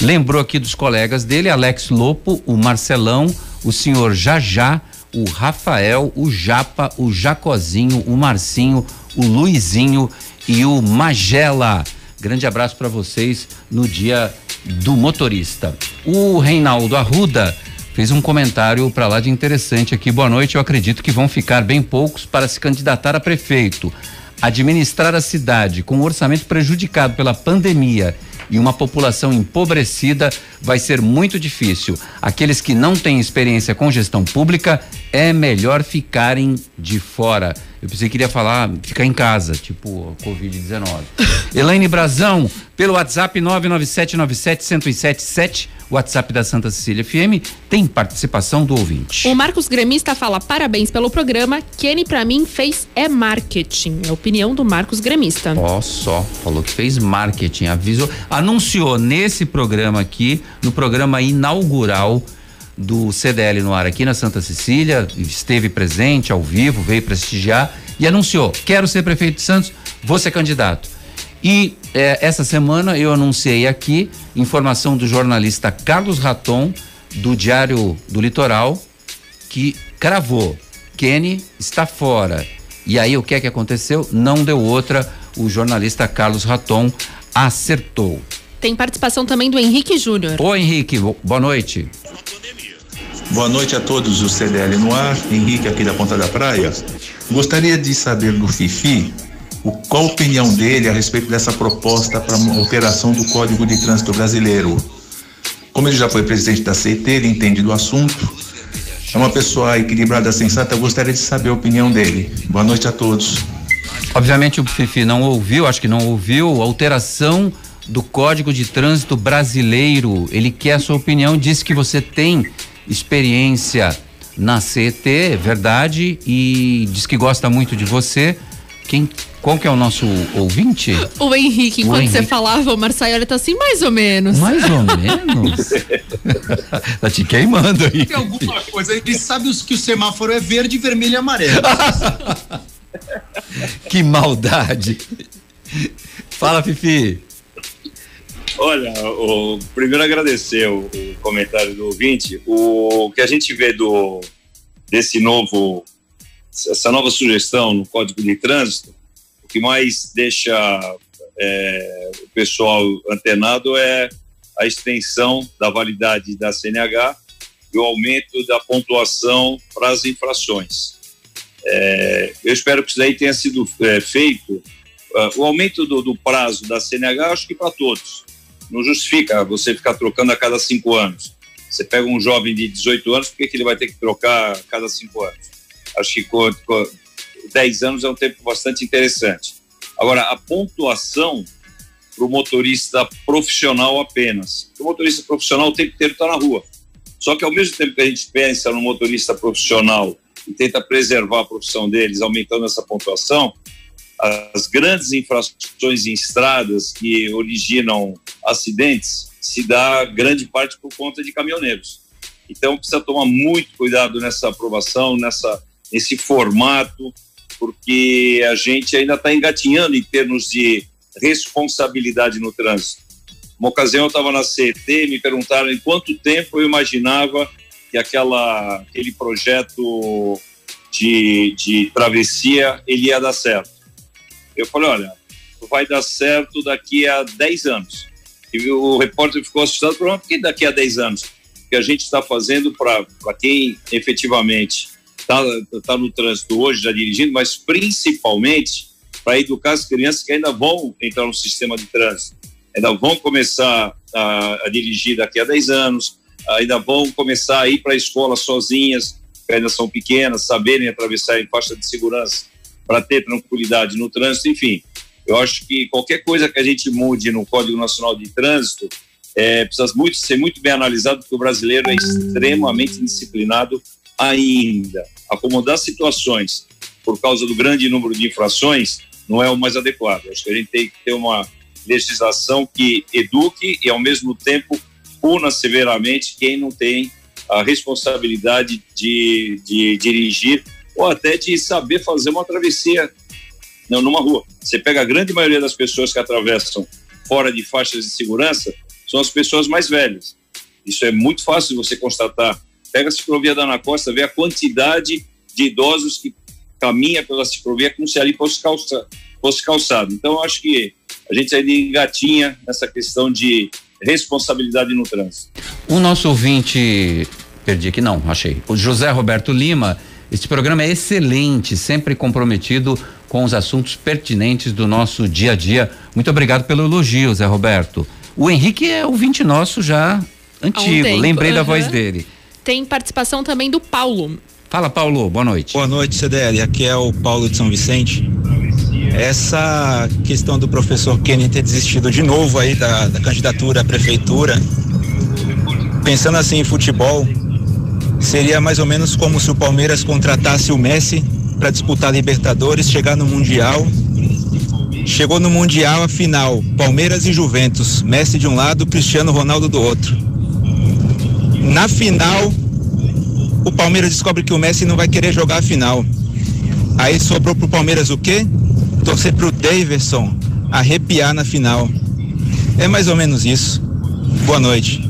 Speaker 2: lembrou aqui dos colegas dele, Alex Lopo, o Marcelão, o senhor Jajá, o Rafael, o Japa, o Jacozinho, o Marcinho, o Luizinho e o Magela. Grande abraço para vocês no dia do motorista. O Reinaldo Arruda fez um comentário para lá de interessante aqui. Boa noite. Eu acredito que vão ficar bem poucos para se candidatar a prefeito. Administrar a cidade com um orçamento prejudicado pela pandemia e uma população empobrecida vai ser muito difícil. Aqueles que não têm experiência com gestão pública é melhor ficarem de fora. Eu pensei que queria falar ficar em casa, tipo Covid-19. Elaine Brazão, pelo WhatsApp 997971077, WhatsApp da Santa Cecília FM, tem participação do ouvinte.
Speaker 3: O Marcos Gremista fala: parabéns pelo programa. Kenny, para mim, fez é marketing. É a opinião do Marcos Gremista.
Speaker 2: Ó, só, falou que fez marketing, avisou, anunciou nesse programa aqui, no programa inaugural do CDL no ar aqui na Santa Cecília, esteve presente ao vivo, veio prestigiar e anunciou: quero ser prefeito de Santos, vou ser candidato. E eh, essa semana eu anunciei aqui informação do jornalista Carlos Raton, do Diário do Litoral, que cravou: Kenny está fora. E aí o que é que aconteceu? Não deu outra. O jornalista Carlos Raton acertou.
Speaker 3: Tem participação também do Henrique Júnior.
Speaker 2: Oi, Henrique, boa noite.
Speaker 11: Boa noite a todos do CDL no ar, Henrique aqui da Ponta da Praia. Gostaria de saber do Fifi o, qual a opinião dele a respeito dessa proposta para alteração do Código de Trânsito Brasileiro. Como ele já foi presidente da CET, ele entende do assunto, é uma pessoa equilibrada, sensata, eu gostaria de saber a opinião dele. Boa noite a todos.
Speaker 2: Obviamente o Fifi não ouviu, acho que não ouviu, alteração do Código de Trânsito Brasileiro. Ele quer a sua opinião, disse que você tem experiência na CET, é verdade, e diz que gosta muito de você. Quem, qual que é o nosso ouvinte?
Speaker 3: O Henrique, enquanto Henrique. você falava, o Marçaiola tá assim, mais ou menos.
Speaker 2: Mais ou menos? tá te queimando aí.
Speaker 6: Tem alguma coisa, ele sabe que o semáforo é verde, vermelho e amarelo.
Speaker 2: que maldade. Fala, Fifi.
Speaker 8: Olha, o, primeiro agradecer o, o, comentário do ouvinte. O que a gente vê do desse novo, essa nova sugestão no Código de Trânsito, o que mais deixa é, o pessoal antenado é a extensão da validade da CNH e o aumento da pontuação para as infrações. É, eu espero que isso daí tenha sido é, feito. Uh, o aumento do, do, prazo da CNH, acho que para todos. Não justifica você ficar trocando a cada cinco anos. Você pega um jovem de 18 anos, por que, que ele vai ter que trocar a cada cinco anos? Acho que com, com 10 anos é um tempo bastante interessante. Agora, a pontuação para o motorista profissional apenas. O motorista profissional o tempo inteiro está na rua. Só que ao mesmo tempo que a gente pensa no motorista profissional e tenta preservar a profissão deles, aumentando essa pontuação, as grandes infrações em estradas que originam acidentes se dá grande parte por conta de caminhoneiros. Então precisa tomar muito cuidado nessa aprovação, nessa nesse formato, porque a gente ainda está engatinhando em termos de responsabilidade no trânsito. Uma ocasião eu estava na CET, me perguntaram em quanto tempo eu imaginava que aquela, aquele projeto de, de travessia ele ia dar certo. Eu falei, olha, vai dar certo daqui a 10 anos. E o repórter ficou assustado, por que daqui a 10 anos? Que a gente está fazendo para quem efetivamente está tá no trânsito hoje, já dirigindo, mas principalmente para educar as crianças que ainda vão entrar no sistema de trânsito, ainda vão começar a, a dirigir daqui a 10 anos, ainda vão começar a ir para a escola sozinhas, que ainda são pequenas, saberem atravessar em faixa de segurança para ter tranquilidade no trânsito, enfim. Eu acho que qualquer coisa que a gente mude no Código Nacional de Trânsito é, precisa muito, ser muito bem analisado, porque o brasileiro é extremamente disciplinado ainda. Acomodar situações por causa do grande número de infrações não é o mais adequado. Acho que a gente tem que ter uma legislação que eduque e, ao mesmo tempo, puna severamente quem não tem a responsabilidade de, de dirigir ou até de saber fazer uma travessia não, numa rua. Você pega a grande maioria das pessoas que atravessam fora de faixas de segurança, são as pessoas mais velhas. Isso é muito fácil de você constatar. Pega a ciclovia da Ana Costa, vê a quantidade de idosos que caminha pela ciclovia como se ali fosse, calça, fosse calçado. Então, eu acho que a gente ainda engatinha nessa questão de responsabilidade no trânsito.
Speaker 2: O nosso ouvinte, perdi aqui, não, achei. O José Roberto Lima, este programa é excelente, sempre comprometido com os assuntos pertinentes do nosso dia a dia. Muito obrigado pelo elogio, Zé Roberto. O Henrique é ouvinte nosso já antigo, um lembrei uhum. da voz dele.
Speaker 3: Tem participação também do Paulo.
Speaker 2: Fala, Paulo, boa noite.
Speaker 12: Boa noite, CDL. Aqui é o Paulo de São Vicente. Essa questão do professor Kenny ter desistido de novo aí da, da candidatura à prefeitura, pensando assim em futebol, seria mais ou menos como se o Palmeiras contratasse o Messi para disputar Libertadores, chegar no Mundial. Chegou no Mundial a final, Palmeiras e Juventus, Messi de um lado, Cristiano Ronaldo do outro. Na final, o Palmeiras descobre que o Messi não vai querer jogar a final. Aí sobrou pro Palmeiras o quê? Torcer pro Davidson arrepiar na final. É mais ou menos isso. Boa noite.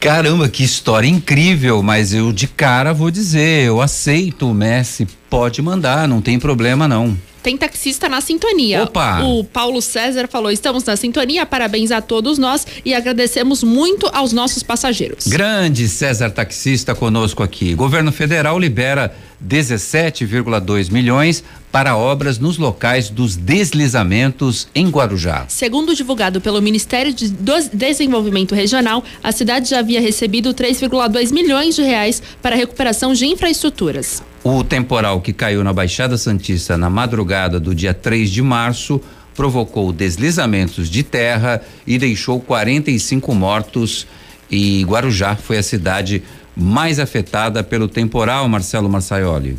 Speaker 2: Caramba, que história incrível, mas eu de cara vou dizer, eu aceito o Messi, pode mandar, não tem problema não.
Speaker 3: Tem taxista na sintonia.
Speaker 2: Opa!
Speaker 3: O Paulo César falou: estamos na sintonia, parabéns a todos nós e agradecemos muito aos nossos passageiros.
Speaker 2: Grande César Taxista conosco aqui. Governo Federal libera 17,2 milhões para obras nos locais dos deslizamentos em Guarujá.
Speaker 3: Segundo divulgado pelo Ministério de Desenvolvimento Regional, a cidade já havia recebido 3,2 milhões de reais para recuperação de infraestruturas.
Speaker 2: O temporal que caiu na Baixada Santista na madrugada do dia 3 de março provocou deslizamentos de terra e deixou 45 mortos. E Guarujá foi a cidade mais afetada pelo temporal, Marcelo Marçaioli.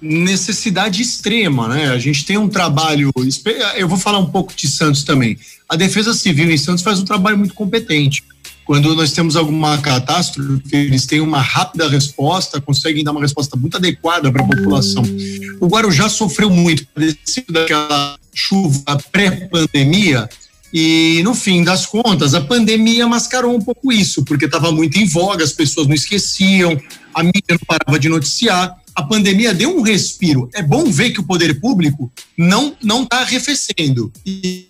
Speaker 6: necessidade extrema, né? A gente tem um trabalho, eu vou falar um pouco de Santos também. A Defesa Civil em Santos faz um trabalho muito competente. Quando nós temos alguma catástrofe, eles têm uma rápida resposta, conseguem dar uma resposta muito adequada para a população. O Guarujá sofreu muito, daquela chuva pré-pandemia, e no fim das contas, a pandemia mascarou um pouco isso, porque estava muito em voga, as pessoas não esqueciam, a mídia não parava de noticiar. A pandemia deu um respiro. É bom ver que o poder público não não está arrefecendo. E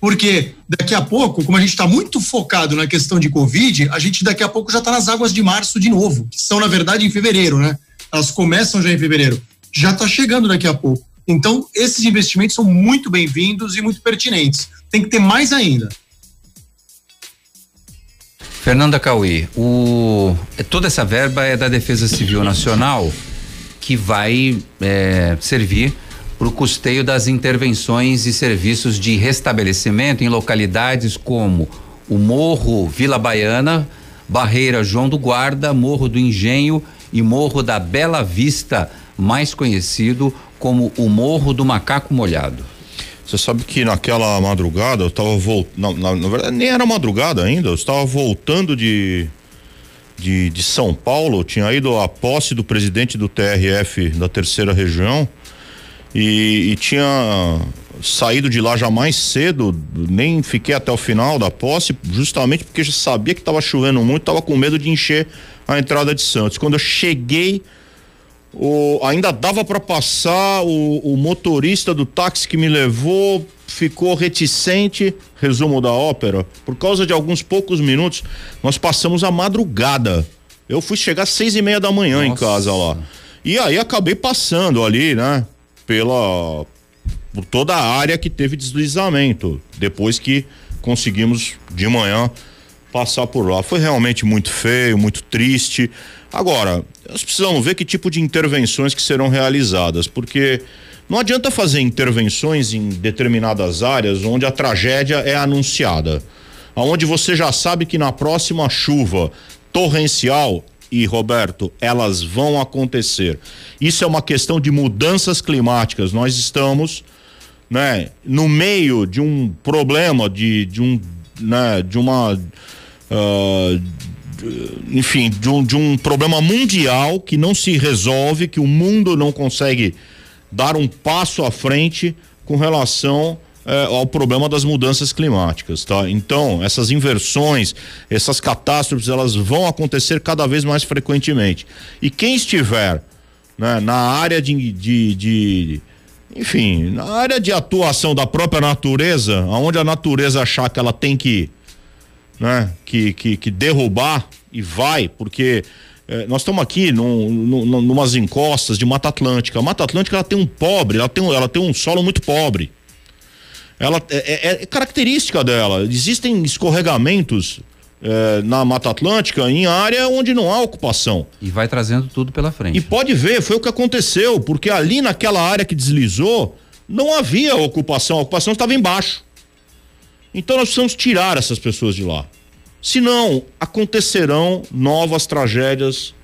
Speaker 6: Porque daqui a pouco, como a gente está muito focado na questão de Covid, a gente daqui a pouco já está nas águas de março de novo, que são, na verdade, em fevereiro, né? Elas começam já em fevereiro. Já está chegando daqui a pouco. Então, esses investimentos são muito bem-vindos e muito pertinentes. Tem que ter mais ainda.
Speaker 2: Fernanda Cauê, o, toda essa verba é da Defesa Civil Nacional que vai é, servir para o custeio das intervenções e serviços de restabelecimento em localidades como o Morro Vila Baiana, Barreira João do Guarda, Morro do Engenho e Morro da Bela Vista, mais conhecido como o Morro do Macaco Molhado.
Speaker 7: Você sabe que naquela madrugada eu estava voltando. Na, na, verdade, nem era madrugada ainda, eu estava voltando de, de, de São Paulo, tinha ido à posse do presidente do TRF da terceira região e, e tinha saído de lá já mais cedo, nem fiquei até o final da posse, justamente porque já sabia que estava chovendo muito, estava com medo de encher a entrada de Santos. Quando eu cheguei, o, ainda dava para passar, o, o motorista do táxi que me levou ficou reticente. Resumo da ópera, por causa de alguns poucos minutos, nós passamos a madrugada. Eu fui chegar às seis e meia da manhã Nossa. em casa lá. E aí acabei passando ali, né? Pela por toda a área que teve deslizamento, depois que conseguimos de manhã passar por lá. Foi realmente muito feio, muito triste. Agora, nós precisamos ver que tipo de intervenções que serão realizadas, porque não adianta fazer intervenções em determinadas áreas onde a tragédia é anunciada, aonde você já sabe que na próxima chuva torrencial e Roberto, elas vão acontecer. Isso é uma questão de mudanças climáticas. Nós estamos, né, no meio de um problema de, de um, né, de uma, uh, enfim, de um, de um problema mundial que não se resolve, que o mundo não consegue dar um passo à frente com relação é, ao problema das mudanças climáticas, tá? Então, essas inversões, essas catástrofes, elas vão acontecer cada vez mais frequentemente. E quem estiver né, na área de, de, de enfim, na área de atuação da própria natureza, aonde a natureza achar que ela tem que, né, que, que, que derrubar e vai, porque é, nós estamos aqui num, num, numas encostas de Mata Atlântica. A Mata Atlântica ela tem um pobre, ela tem, ela tem um solo muito pobre ela é, é, é característica dela. Existem escorregamentos é, na Mata Atlântica em área onde não há ocupação.
Speaker 2: E vai trazendo tudo pela frente.
Speaker 7: E pode ver, foi o que aconteceu, porque ali naquela área que deslizou, não havia ocupação, a ocupação estava embaixo. Então nós precisamos tirar essas pessoas de lá. Senão, acontecerão novas tragédias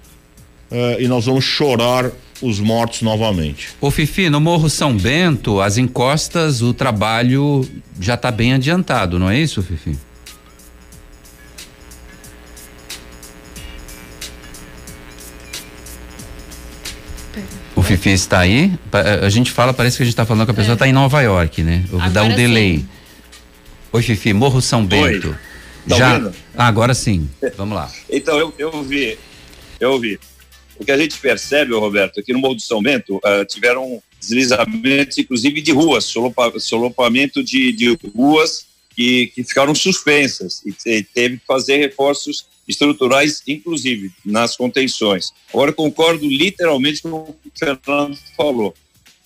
Speaker 7: é, e nós vamos chorar os mortos novamente.
Speaker 2: Ô Fifi, no Morro São Bento, as encostas, o trabalho já está bem adiantado, não é isso, Fifi? O Fifi está aí? A gente fala, parece que a gente está falando que a pessoa está é. em Nova York, né? Eu vou dar um delay. Sim. Oi, Fifi, Morro São Bento. Oi. Tá já. Ah, agora sim. Vamos lá.
Speaker 8: então, eu, eu vi. Eu vi. O que a gente percebe, Roberto, aqui no Morro do São Bento uh, tiveram deslizamentos, inclusive de ruas, solopa, solopamento de, de ruas que, que ficaram suspensas e, e teve que fazer reforços estruturais, inclusive nas contenções. Agora, concordo literalmente com o que o Fernando falou.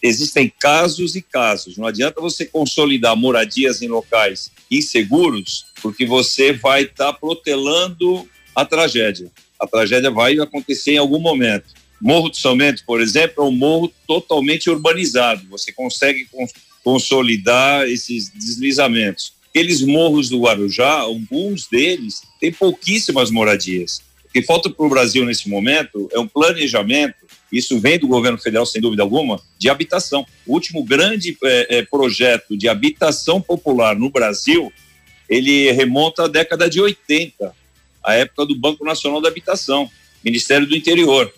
Speaker 8: Existem casos e casos. Não adianta você consolidar moradias em locais inseguros, porque você vai estar tá protelando a tragédia a tragédia vai acontecer em algum momento. Morro do São por exemplo, é um morro totalmente urbanizado. Você consegue cons consolidar esses deslizamentos. Aqueles morros do Guarujá, alguns deles têm pouquíssimas moradias. O que falta para o Brasil nesse momento é um planejamento, isso vem do governo federal, sem dúvida alguma, de habitação. O último grande é, é, projeto de habitação popular no Brasil, ele remonta à década de 80 a época do Banco Nacional da Habitação, Ministério do Interior.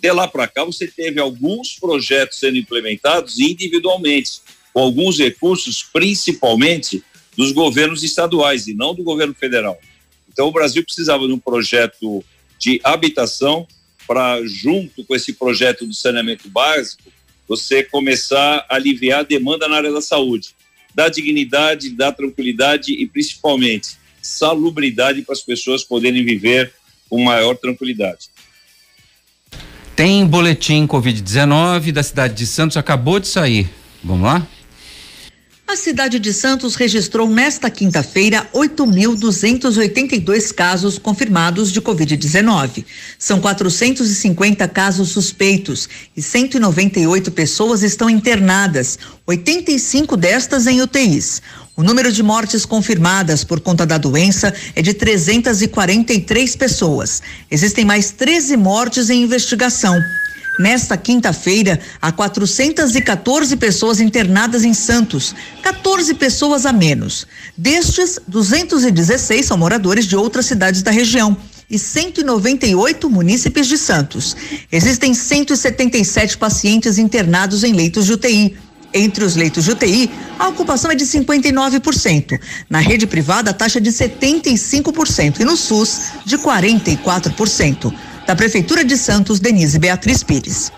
Speaker 8: De lá para cá, você teve alguns projetos sendo implementados individualmente, com alguns recursos, principalmente dos governos estaduais e não do governo federal. Então, o Brasil precisava de um projeto de habitação para, junto com esse projeto do saneamento básico, você começar a aliviar a demanda na área da saúde. dá dignidade, dá tranquilidade e principalmente salubridade para as pessoas poderem viver com maior tranquilidade.
Speaker 2: Tem boletim Covid-19 da cidade de Santos, acabou de sair. Vamos lá?
Speaker 13: A cidade de Santos registrou nesta quinta-feira 8.282 casos confirmados de Covid-19. São 450 casos suspeitos e 198 pessoas estão internadas, 85 destas em UTIs. O número de mortes confirmadas por conta da doença é de 343 pessoas. Existem mais 13 mortes em investigação. Nesta quinta-feira, há 414 pessoas internadas em Santos, 14 pessoas a menos. Destes, 216 são moradores de outras cidades da região e 198 munícipes de Santos. Existem 177 pacientes internados em leitos de UTI. Entre os leitos de UTI, a ocupação é de 59%. Na rede privada, a taxa é de 75% e no SUS, de 44%. Da Prefeitura de Santos, Denise Beatriz Pires.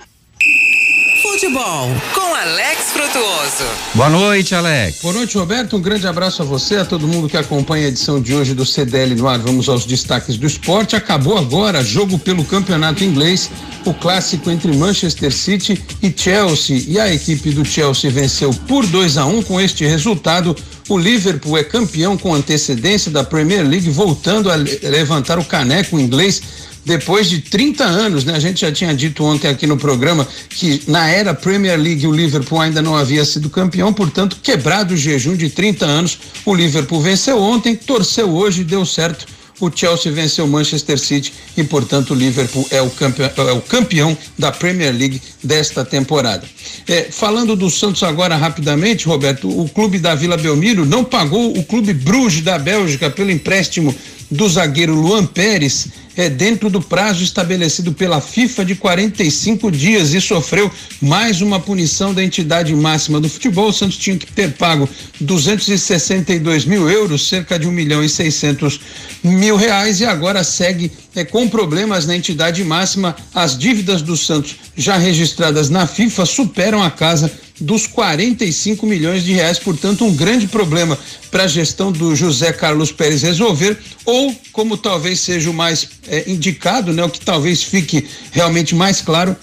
Speaker 1: Futebol com Alex Frutuoso.
Speaker 2: Boa noite, Alex.
Speaker 14: Boa noite, Roberto. Um grande abraço a você, a todo mundo que acompanha a edição de hoje do CDL no ar. Vamos aos destaques do esporte. Acabou agora jogo pelo campeonato inglês, o clássico entre Manchester City e Chelsea. E a equipe do Chelsea venceu por 2 a 1 um. Com este resultado, o Liverpool é campeão com antecedência da Premier League, voltando a levantar o caneco inglês depois de 30 anos, né? A gente já tinha dito ontem aqui no programa que na era Premier League o Liverpool ainda não havia sido campeão, portanto, quebrado o jejum de 30 anos, o Liverpool venceu ontem, torceu hoje e deu certo. O Chelsea venceu o Manchester City e, portanto, o Liverpool é o campeão, é o campeão da Premier League desta temporada. É, falando do Santos agora rapidamente, Roberto, o clube da Vila Belmiro não pagou o clube Bruges da Bélgica pelo empréstimo do zagueiro Luan Pérez é dentro do prazo estabelecido pela FIFA de 45 dias e sofreu mais uma punição da entidade máxima do futebol. O Santos tinha que ter pago 262 mil euros, cerca de um milhão e seiscentos mil reais, e agora segue é, com problemas na entidade máxima. As dívidas do Santos já registradas na FIFA superam a casa dos 45 milhões de reais, portanto, um grande problema para a gestão do José Carlos Pérez resolver, ou como talvez seja o mais é, indicado, né, o que talvez fique realmente mais claro,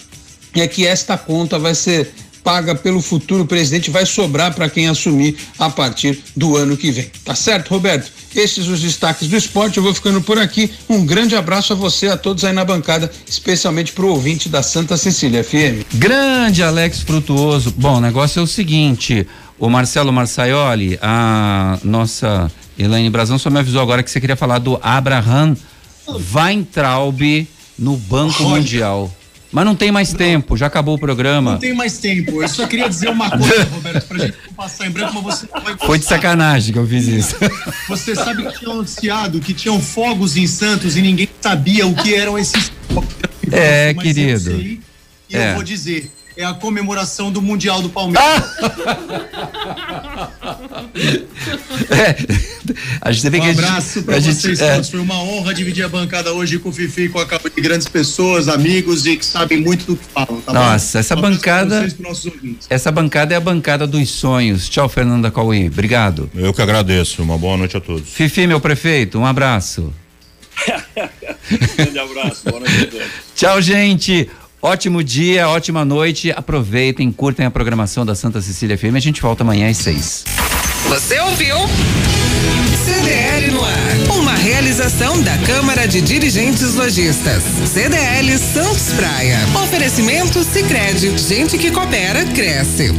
Speaker 14: é que esta conta vai ser paga pelo futuro presidente vai sobrar para quem assumir a partir do ano que vem. Tá certo, Roberto? Esses os destaques do esporte. Eu vou ficando por aqui. Um grande abraço a você, a todos aí na bancada, especialmente para o ouvinte da Santa Cecília FM.
Speaker 2: Grande Alex Frutuoso. Bom, o negócio é o seguinte: o Marcelo Marçaioli, a nossa Elaine Brazão só me avisou agora que você queria falar do Abraham Weintraub no Banco
Speaker 6: Olha.
Speaker 2: Mundial. Mas não tem mais tempo, já acabou o programa.
Speaker 6: Não tem mais tempo. Eu só queria dizer uma coisa, Roberto, pra gente não passar em branco, mas você não vai
Speaker 2: Foi de sacanagem que eu fiz isso.
Speaker 6: Você sabe que tinham anunciado que tinham fogos em Santos e ninguém sabia o que eram esses fogos.
Speaker 2: É, querido.
Speaker 6: eu sei e
Speaker 2: É.
Speaker 6: eu vou dizer. É a comemoração do Mundial do Palmeiras.
Speaker 2: A gente teve
Speaker 6: um
Speaker 2: que.
Speaker 6: abraço pra
Speaker 2: a gente-
Speaker 6: vocês
Speaker 2: é.
Speaker 6: todos. Foi uma honra dividir a bancada hoje com o Fifi, com a capa de grandes pessoas, amigos e que sabem muito do que falam. Tá bom?
Speaker 2: Nossa, essa
Speaker 6: Um
Speaker 2: bancada-
Speaker 6: vocês.
Speaker 2: Essa bancada é a bancada dos sonhos. Tchau, Fernanda Cauê. Obrigado.
Speaker 7: Eu que agradeço. Uma boa noite a todos.
Speaker 2: Fifi, meu prefeito, um abraço.
Speaker 8: Grande abraço, boa noite a todos.
Speaker 2: Tchau, gente. Ótimo dia, ótima noite. Aproveitem, curtem a programação da Santa Cecília FM. A gente volta amanhã às seis.
Speaker 1: Você ouviu? CDL no ar. Uma realização da Câmara de Dirigentes Lojistas. CDL Santos Praia. Oferecimento Sicredi. Gente que coopera cresce.